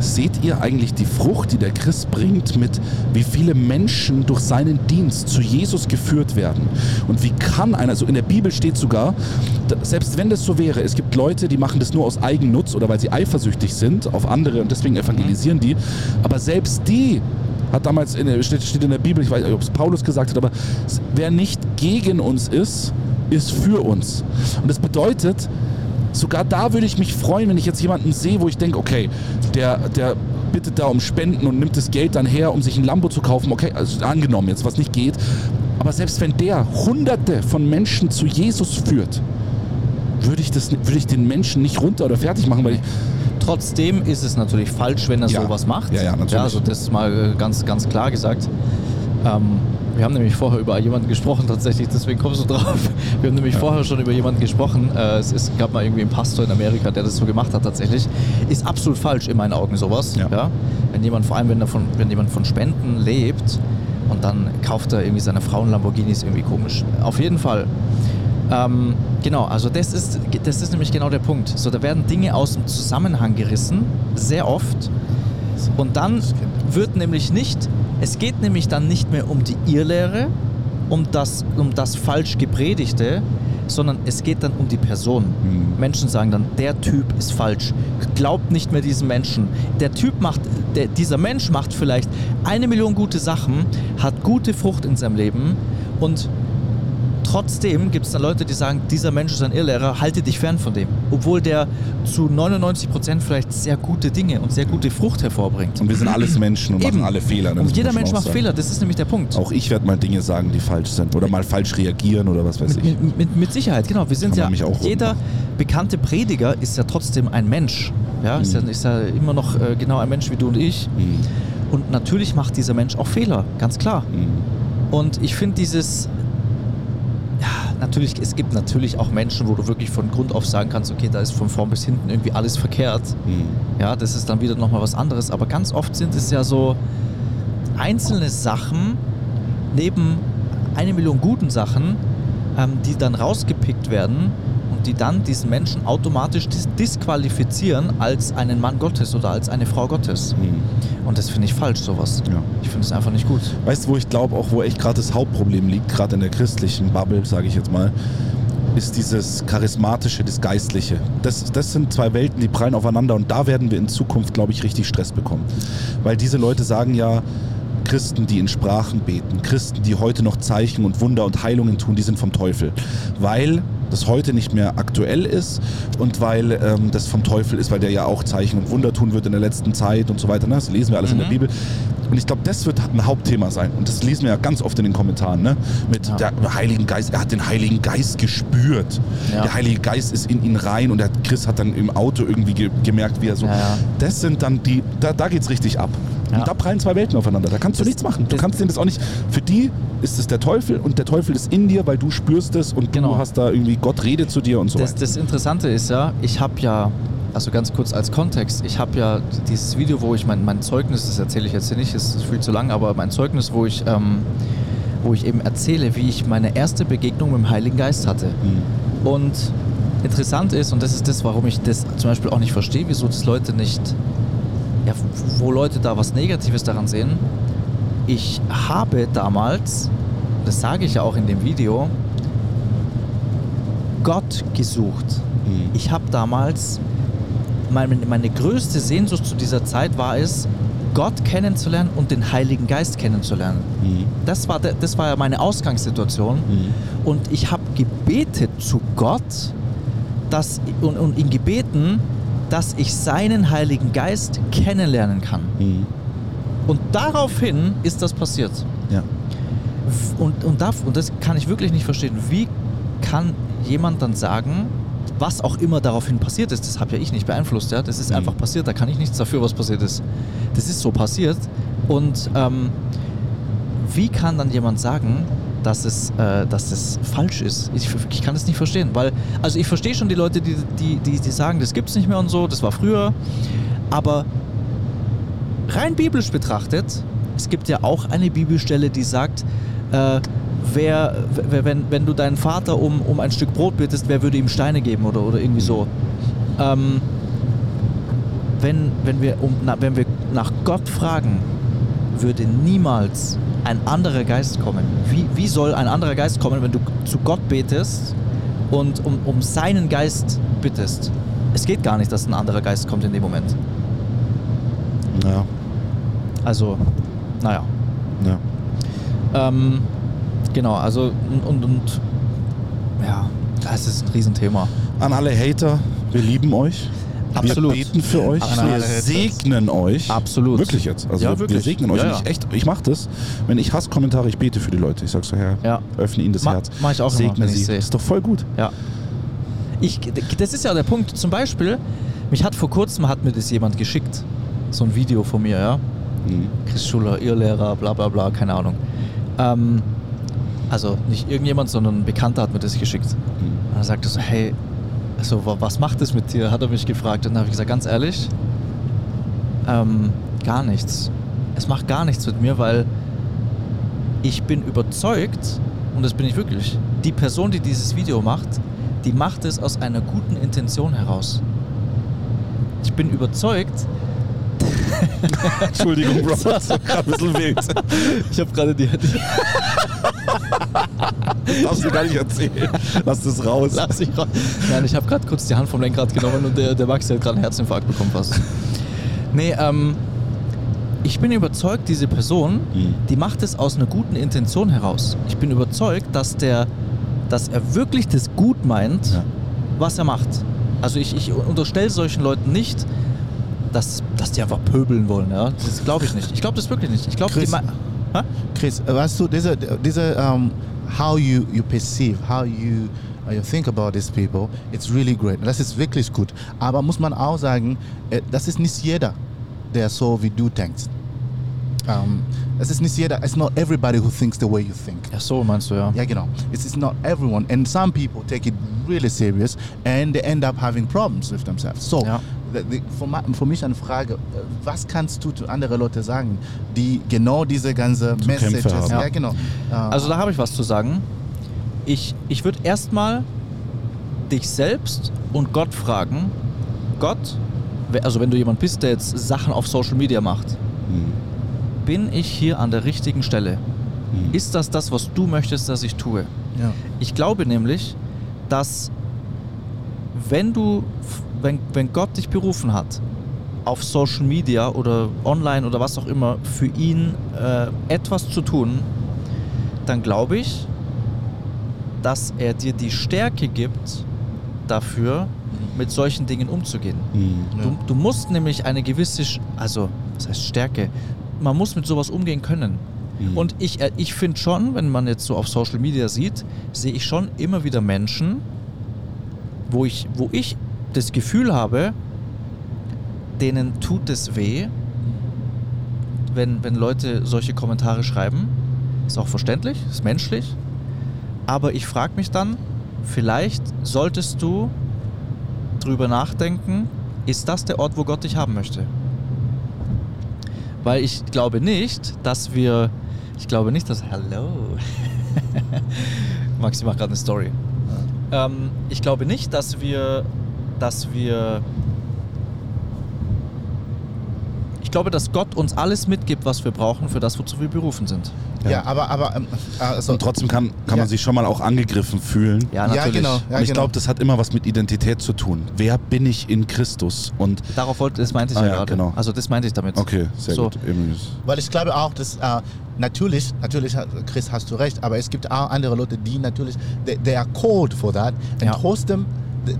Seht ihr eigentlich die Frucht, die der Christ bringt, mit wie viele Menschen durch seinen Dienst zu Jesus geführt werden? Und wie kann einer, also in der Bibel steht sogar, selbst wenn das so wäre, es gibt Leute, die machen das nur aus Eigennutz oder weil sie eifersüchtig sind auf andere und deswegen evangelisieren die, aber selbst die hat damals, in der, steht, in der Bibel, ich weiß nicht, ob es Paulus gesagt hat, aber wer nicht gegen uns ist, ist für uns. Und das bedeutet, sogar da würde ich mich freuen, wenn ich jetzt jemanden sehe, wo ich denke, okay, der, der bittet da um Spenden und nimmt das Geld dann her, um sich ein Lambo zu kaufen. Okay, also angenommen jetzt, was nicht geht. Aber selbst wenn der hunderte von Menschen zu Jesus führt, würde ich, das, würde ich den Menschen nicht runter oder fertig machen, weil ich, Trotzdem ist es natürlich falsch, wenn er Ja. sowas macht. Ja, ja, natürlich. also das ist mal äh, ganz, ganz klar gesagt. Ähm, wir haben nämlich vorher über jemanden gesprochen, tatsächlich, deswegen kommst du drauf. Wir haben nämlich vorher schon über jemanden gesprochen. Äh, es ist, gab mal irgendwie einen Pastor in Amerika, der das so gemacht hat, tatsächlich. Ist absolut falsch in meinen Augen sowas. Ja. Wenn jemand, vor allem wenn, er von, wenn jemand von Spenden lebt und dann kauft er irgendwie seine Frauen Lamborghini, ist irgendwie komisch. Auf jeden Fall. Ähm, genau, also das ist, das ist nämlich genau der Punkt. So, da werden Dinge aus dem Zusammenhang gerissen, sehr oft. Und dann wird nämlich nicht, es geht nämlich dann nicht mehr um die Irrlehre, um das, um das falsch gepredigte, sondern es geht dann um die Person. Menschen sagen dann, der Typ ist falsch. Glaubt nicht mehr diesen Menschen. Der Typ macht, der, dieser Mensch macht vielleicht eine Million gute Sachen, hat gute Frucht in seinem Leben und trotzdem gibt es dann Leute, die sagen, dieser Mensch ist ein Irrlehrer, halte dich fern von dem. Obwohl der zu 99% vielleicht sehr gute Dinge und sehr gute Frucht hervorbringt. und wir sind alles Menschen und Eben. machen alle Fehler. ne? Und jeder Mensch macht sagen. Fehler, das ist nämlich der Punkt. Auch ich werde mal Dinge sagen, die falsch sind oder mal falsch reagieren oder was weiß Mit, ich. mit, mit, mit Sicherheit, genau. Wir sind Kann ja, jeder rummachen. bekannte Prediger ist ja trotzdem ein Mensch. Ja, ist, ja, ist ja immer noch äh, genau ein Mensch wie du und ich. Mhm. Und natürlich macht dieser Mensch auch Fehler, ganz klar. Mhm. Und ich finde dieses, natürlich, es gibt natürlich auch Menschen, wo du wirklich von Grund auf sagen kannst, okay, da ist von vorn bis hinten irgendwie alles verkehrt. Mhm. Ja, das ist dann wieder nochmal was anderes. Aber ganz oft sind es ja so einzelne Sachen neben eine Million guten Sachen, ähm, die dann rausgepickt werden die dann diesen Menschen automatisch dis disqualifizieren als einen Mann Gottes oder als eine Frau Gottes. Mhm. Und das finde ich falsch, sowas. Ja. Ich finde es einfach nicht gut. Weißt du, wo ich glaube, auch wo echt gerade das Hauptproblem liegt, gerade in der christlichen Bubble, sage ich jetzt mal, ist dieses Charismatische, das Geistliche. Das, das sind zwei Welten, die prallen aufeinander und da werden wir in Zukunft, glaube ich, richtig Stress bekommen. Weil diese Leute sagen ja, Christen, die in Sprachen beten, Christen, die heute noch Zeichen und Wunder und Heilungen tun, die sind vom Teufel. Weil das heute nicht mehr aktuell ist und weil ähm, das vom Teufel ist, weil der ja auch Zeichen und Wunder tun wird in der letzten Zeit und so weiter. Ne? Das lesen wir alles in der Bibel. Und ich glaube, das wird ein Hauptthema sein. Und das lesen wir ja ganz oft in den Kommentaren. Ne? Mit Ja. der Heiligen Geist. Er hat den Heiligen Geist gespürt. Ja. Der Heilige Geist ist in ihn rein und der Chris hat dann im Auto irgendwie ge gemerkt, wie er so. Ja. Das sind dann die, da, da geht es richtig ab. Ja. Und da prallen zwei Welten aufeinander. Da kannst du Das- nichts machen. Du kannst denen das auch nicht. Für die ist es der Teufel und der Teufel ist in dir, weil du spürst es und Genau. du hast da irgendwie, Gott redet zu dir und so Das, weiter. das Interessante ist ja, ich habe ja, also ganz kurz als Kontext, ich habe ja dieses Video, wo ich mein, mein Zeugnis, das erzähle ich jetzt hier nicht, ist viel zu lang, aber mein Zeugnis, wo ich, ähm, wo ich eben erzähle, wie ich meine erste Begegnung mit dem Heiligen Geist hatte. Mhm. Und interessant ist, und das ist das, warum ich das zum Beispiel auch nicht verstehe, wieso das Leute nicht, ja, wo Leute da was Negatives daran sehen. Ich habe damals, das sage ich ja auch in dem Video, Gott gesucht. Mhm. Ich habe damals, meine, meine größte Sehnsucht zu dieser Zeit war es, Gott kennenzulernen und den Heiligen Geist kennenzulernen. Mhm. Das war, das war ja meine Ausgangssituation. Mhm. Und ich habe gebetet zu Gott dass, und, und ihn gebeten, dass ich seinen Heiligen Geist kennenlernen kann. Mhm. Und daraufhin ist das passiert. Ja. Und, und, darf, und das kann ich wirklich nicht verstehen. Wie kann jemand dann sagen, was auch immer daraufhin passiert ist, das habe ja ich nicht beeinflusst, ja? das ist Mhm. einfach passiert, da kann ich nichts dafür, was passiert ist. Das ist so passiert. Und ähm, wie kann dann jemand sagen, dass es, äh, dass es falsch ist? Ich, ich kann das nicht verstehen, weil, also ich verstehe schon die Leute, die, die, die, die sagen, das gibt es nicht mehr und so, das war früher, aber rein biblisch betrachtet, es gibt ja auch eine Bibelstelle, die sagt, äh, wer, wenn, wenn du deinen Vater um, um ein Stück Brot bittest, wer würde ihm Steine geben oder, oder irgendwie so. Ähm, wenn, wenn, wir um, na, wenn wir nach Gott fragen, würde niemals ein anderer Geist kommen. Wie, wie soll ein anderer Geist kommen, wenn du zu Gott betest und um, um seinen Geist bittest? Es geht gar nicht, dass ein anderer Geist kommt in dem Moment. Ja. Also, naja. ja. Ähm, genau, also und, und, und ja, das ist ein Riesenthema. An alle Hater, wir lieben euch. Absolut. Wir beten für euch. Alle wir segnen euch. Absolut. Wirklich jetzt. Also Ja, wir wirklich. segnen euch. Ja, ja. Ich, echt, ich mache das. Wenn ich Hasskommentare, ich bete für die Leute. Ich sag so, Herr, Ja. öffne ihnen das Ma- Herz. mach ich auch immer, Segne ich sie. sehe. Das ist doch voll gut. Ja. Ich, das ist ja der Punkt. Zum Beispiel, mich hat vor kurzem hat mir das jemand geschickt. So ein Video von mir, ja. Mhm. Chris Schuller, Irrlehrer, bla bla bla, keine Ahnung. Ähm, also nicht irgendjemand, sondern ein Bekannter hat mir das geschickt. Und er sagte so, hey, also, wa- was macht es mit dir? Hat er mich gefragt. Und dann habe ich gesagt, ganz ehrlich, ähm, gar nichts. Es macht gar nichts mit mir, weil ich bin überzeugt, und das bin ich wirklich, die Person, die dieses Video macht, die macht es aus einer guten Intention heraus. Ich bin überzeugt, Entschuldigung, Bro. Das war gerade ein bisschen wild. ich habe gerade die, die Darfst du gar nicht erzählen. Lass das raus. Lass ich raus. Nein, ich habe gerade kurz die Hand vom Lenkrad genommen und der, der Maxi hat gerade einen Herzinfarkt bekommen fast. Nee, ähm, ich bin überzeugt, diese Person, Mhm. die macht es aus einer guten Intention heraus. Ich bin überzeugt, dass der, dass er wirklich das gut meint, Ja. was er macht. Also ich, ich unterstelle solchen Leuten nicht, dass, dass die einfach pöbeln wollen. Ja? Das glaube ich nicht. Ich glaube das wirklich nicht. Ich glaube, Chris. Chris, weißt du, diese, diese um, how you, you perceive, how you, uh, you think about these people, it's really great. Das ist wirklich gut. Aber muss man auch sagen, äh, das ist nicht jeder, der so wie du denkst. Um, ist nicht jeder, it's not everybody who thinks the way you think. Ach so, meinst du, ja. Yeah, you know, it's, it's not everyone. And some people take it really serious and they end up having problems with themselves. So, Ja. Für, mich eine Frage, äh, was kannst du zu anderen Leuten sagen, die genau diese ganze Messages, haben. ja, Ja. genau. Also da habe ich was zu sagen. Ich, ich würde erstmal dich selbst und Gott fragen, Gott, also wenn du jemand bist, der jetzt Sachen auf Social Media macht, Mhm. bin ich hier an der richtigen Stelle? Mhm. Ist das das, was du möchtest, dass ich tue? ja. Ich glaube nämlich, dass wenn du, wenn, wenn Gott dich berufen hat, auf Social Media oder online oder was auch immer für ihn äh, etwas zu tun, dann glaube ich, dass er dir die Stärke gibt, dafür mit solchen Dingen umzugehen. Mhm. Du, du musst nämlich eine gewisse, also das heißt Stärke, man muss mit sowas umgehen können. Mhm. Und ich, äh, ich finde schon, wenn man jetzt so auf Social Media sieht, sehe ich schon immer wieder Menschen, wo ich, wo ich das Gefühl habe, denen tut es weh, wenn, wenn Leute solche Kommentare schreiben. Ist auch verständlich, ist menschlich. Aber ich frage mich dann, vielleicht solltest du drüber nachdenken, ist das der Ort, wo Gott dich haben möchte? Weil ich glaube nicht, dass wir, ich glaube nicht, dass, hallo, Maxi macht gerade eine Story. Ähm, ich glaube nicht, dass wir, dass wir, ich glaube, dass Gott uns alles mitgibt, was wir brauchen für das, wozu wir berufen sind. Ja, aber, aber ähm, also, Und trotzdem kann, kann Ja. man sich schon mal auch angegriffen fühlen. Ja, ja, natürlich. genau. Ja, und ich genau. glaube, das hat immer was mit Identität zu tun. Wer bin ich in Christus? Und Darauf wollte, das meinte ich Ah, ja, ja, gerade. genau. Also das meinte ich damit. okay, sehr So. gut. Eben Weil ich glaube auch, dass äh, natürlich, natürlich, Chris, hast du recht, aber es gibt auch andere Leute, die natürlich, they, they are called for that and Ja. trotzdem,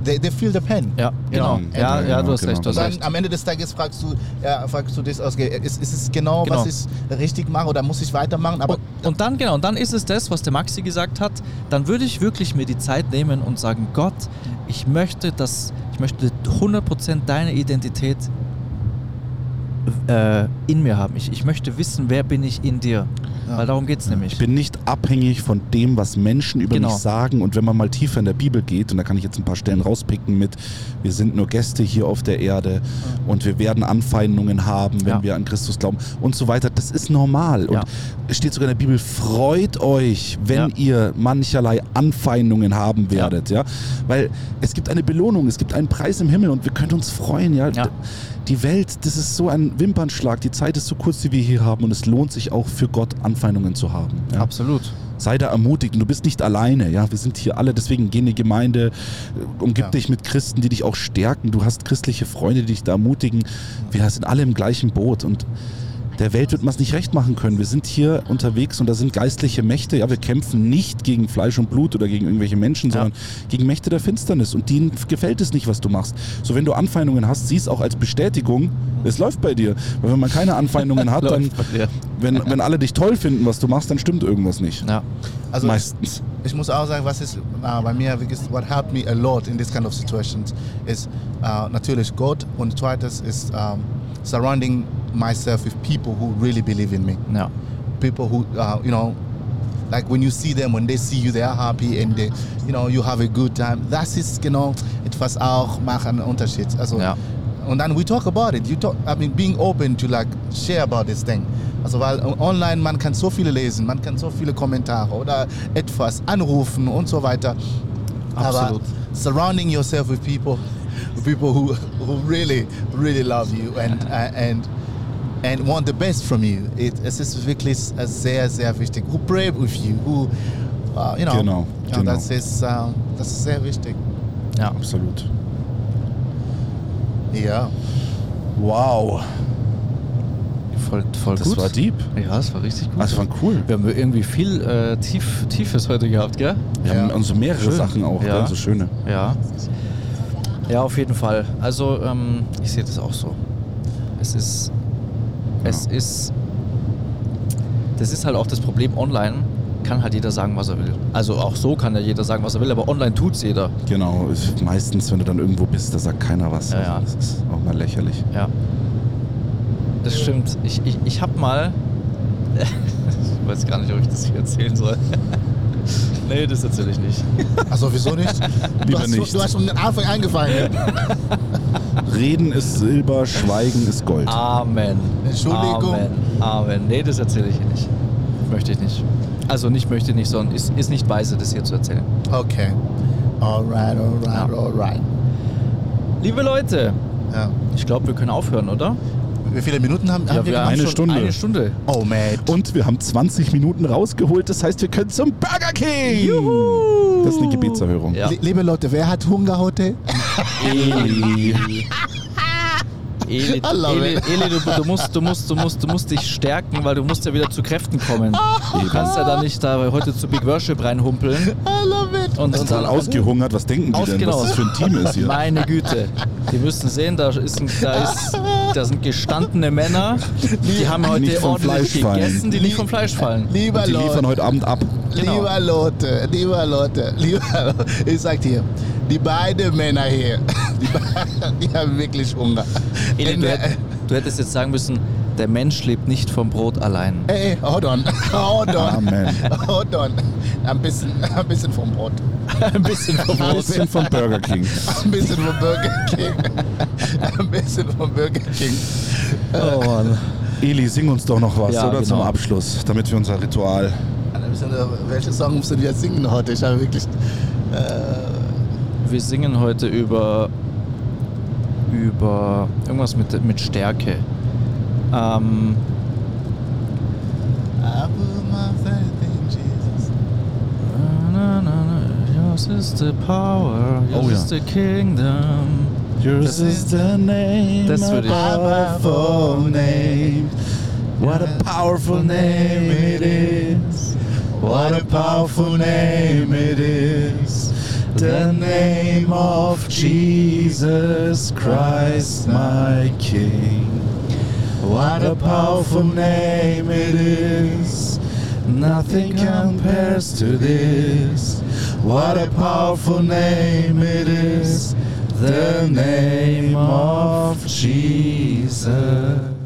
they, they feel the pain. Ja, genau. Ja, and- ja, du hast genau, recht, du Und hast dann recht. am Ende des Tages fragst du, ja, fragst du das aus, ist, ist es genau, Genau. was ich richtig mache oder muss ich weitermachen? Aber Und, und dann, genau, und dann ist es das, was der Maxi gesagt hat, dann würde ich wirklich mir die Zeit nehmen und sagen, Gott, ich möchte, dass, ich möchte 100% deine Identität äh, in mir haben. Ich, ich möchte wissen, wer bin ich in dir. Ja. Weil darum geht es nämlich. Ich bin nicht abhängig von dem, was Menschen über Genau. mich sagen. Und wenn man mal tiefer in der Bibel geht, und da kann ich jetzt ein paar Stellen rauspicken mit, wir sind nur Gäste hier auf der Erde und wir werden Anfeindungen haben, wenn Ja. wir an Christus glauben und so weiter. Das ist normal. Ja. Und es steht sogar in der Bibel, freut euch, wenn Ja. ihr mancherlei Anfeindungen haben werdet. Ja. Weil es gibt eine Belohnung, es gibt einen Preis im Himmel und wir können uns freuen. Ja. Ja. Die Welt, das ist so ein Wimpernschlag. Die Zeit ist so kurz, die wir hier haben und es lohnt sich auch für Gott Anfeindungen zu haben. Ja Absolut. sei da ermutigt und du bist nicht alleine. Ja, wir sind hier alle, deswegen geh in die Gemeinde, äh, umgib Ja. dich mit Christen, die dich auch stärken. Du hast christliche Freunde, die dich da ermutigen. Wir sind alle im gleichen Boot und der Welt wird man es nicht recht machen können. Wir sind hier unterwegs und da sind geistliche Mächte. Ja, wir kämpfen nicht gegen Fleisch und Blut oder gegen irgendwelche Menschen, Ja. sondern gegen Mächte der Finsternis. Und denen gefällt es nicht, was du machst. So, wenn du Anfeindungen hast, sieh es auch als Bestätigung, es läuft bei dir. Weil wenn man keine Anfeindungen hat, dann, wenn, wenn alle dich toll finden, was du machst, dann stimmt irgendwas nicht. Ja. also Meistens. ich muss auch sagen, was ist äh, bei mir, what helped me a lot in this kind of situations ist äh, natürlich Gott und zweites ist ähm, surrounding myself with people who really believe in me. ja. people who uh, you know like when you see them when they see you they are happy and they you know you have a good time das ist genau etwas auch macht einen Unterschied also Ja. und dann we talk about it you talk I mean being open to like share about this thing also weil online man kann so viele lesen man kann so viele Kommentare oder etwas anrufen und so weiter Absolut. aber surrounding yourself with people people who who really really love you and uh, and and want the best from you. It, es ist wirklich sehr, sehr wichtig. Who pray with you, who, uh, you know, Genau, ja, genau. Das, ist, ähm, das ist sehr wichtig. ja. Absolut. Ja. Wow. Voll, voll Das gut. war deep. Ja, das war richtig gut. Das war cool. wir haben irgendwie viel äh, Tief, Tiefes heute gehabt, gell? Wir Ja. haben also mehrere Schön. Sachen auch, Ja. ja. so schöne. Ja. Ja, auf jeden Fall. Also, ähm, ich sehe das auch so. Es ist. Es ist. Das ist halt auch das Problem online. Kann halt jeder sagen, was er will. Also auch so kann ja jeder sagen, was er will, aber online tut's jeder. Genau, ist meistens, wenn du dann irgendwo bist, da sagt keiner was. Ja, ja. Das ist auch mal lächerlich. Ja. Das stimmt. Ich, ich, ich hab mal. ich weiß gar nicht, ob ich das hier erzählen soll. nee, das erzähle ich nicht. Also wieso nicht? du, Lieber hast, nicht. du hast schon den Anfang angefangen. Reden ist Silber, Schweigen ist Gold. Amen. Entschuldigung. Amen. Amen. Nee, das erzähle ich hier nicht. Möchte ich nicht. Also nicht möchte nicht, sondern ist, ist nicht weise, das hier zu erzählen. Okay. Alright, alright, Ja. alright. Liebe Leute, Ja. ich glaube, wir können aufhören, oder? Wie viele Minuten haben, haben wir wir haben eine schon Stunde. Eine Stunde. Oh, man. Und wir haben 20 Minuten rausgeholt, das heißt, wir können zum Burger King. Juhu. Das ist eine Gebetserhörung. Ja. Li- Liebe Leute, wer hat Hunger heute? Eli, Eli. Eli du, du, musst, du, musst, du, musst, du musst dich stärken, weil du musst ja wieder zu Kräften kommen. Du kannst ja da nicht da heute zu Big Worship reinhumpeln. I love it. Und, und Total ausgehungert. Was denken die denn, genau. was das für ein Team ist hier? Meine Güte. Die müssen sehen, da, ist ein, da, ist, da sind gestandene Männer, die haben Die nicht heute vom ordentlich Fleisch fallen. gegessen, die nicht vom Fleisch fallen. Lieber Die liefern Leute, heute Abend ab. Genau. lieber Leute, lieber Leute, lieber Leute. Ich sag dir, die beiden Männer hier, die, die haben wirklich Hunger. Eli, Wenn du, du hättest jetzt sagen müssen, der Mensch lebt nicht vom Brot allein. Hey, hold on, hold on, Amen. hold on. Ein bisschen, ein bisschen vom Brot, Ein bisschen vom Ein Brot. bisschen von Burger King. ein bisschen vom Burger King, ein bisschen vom Burger King. Oh Mann. Eli, sing uns doch noch was, Ja, oder? Zum genau. Abschluss, damit wir unser Ritual. Welche Song müssen wir singen heute? Ich habe wirklich. Wir singen heute über über irgendwas mit, mit Stärke. Ähm, yours is the power, yours Oh ja. is the kingdom. Yours is the name, Das würde ich- powerful name. What a powerful name it is. What a powerful name it is. The name of Jesus Christ, my King. What a powerful name it is. Nothing compares to this. What a powerful name it is. The name of Jesus.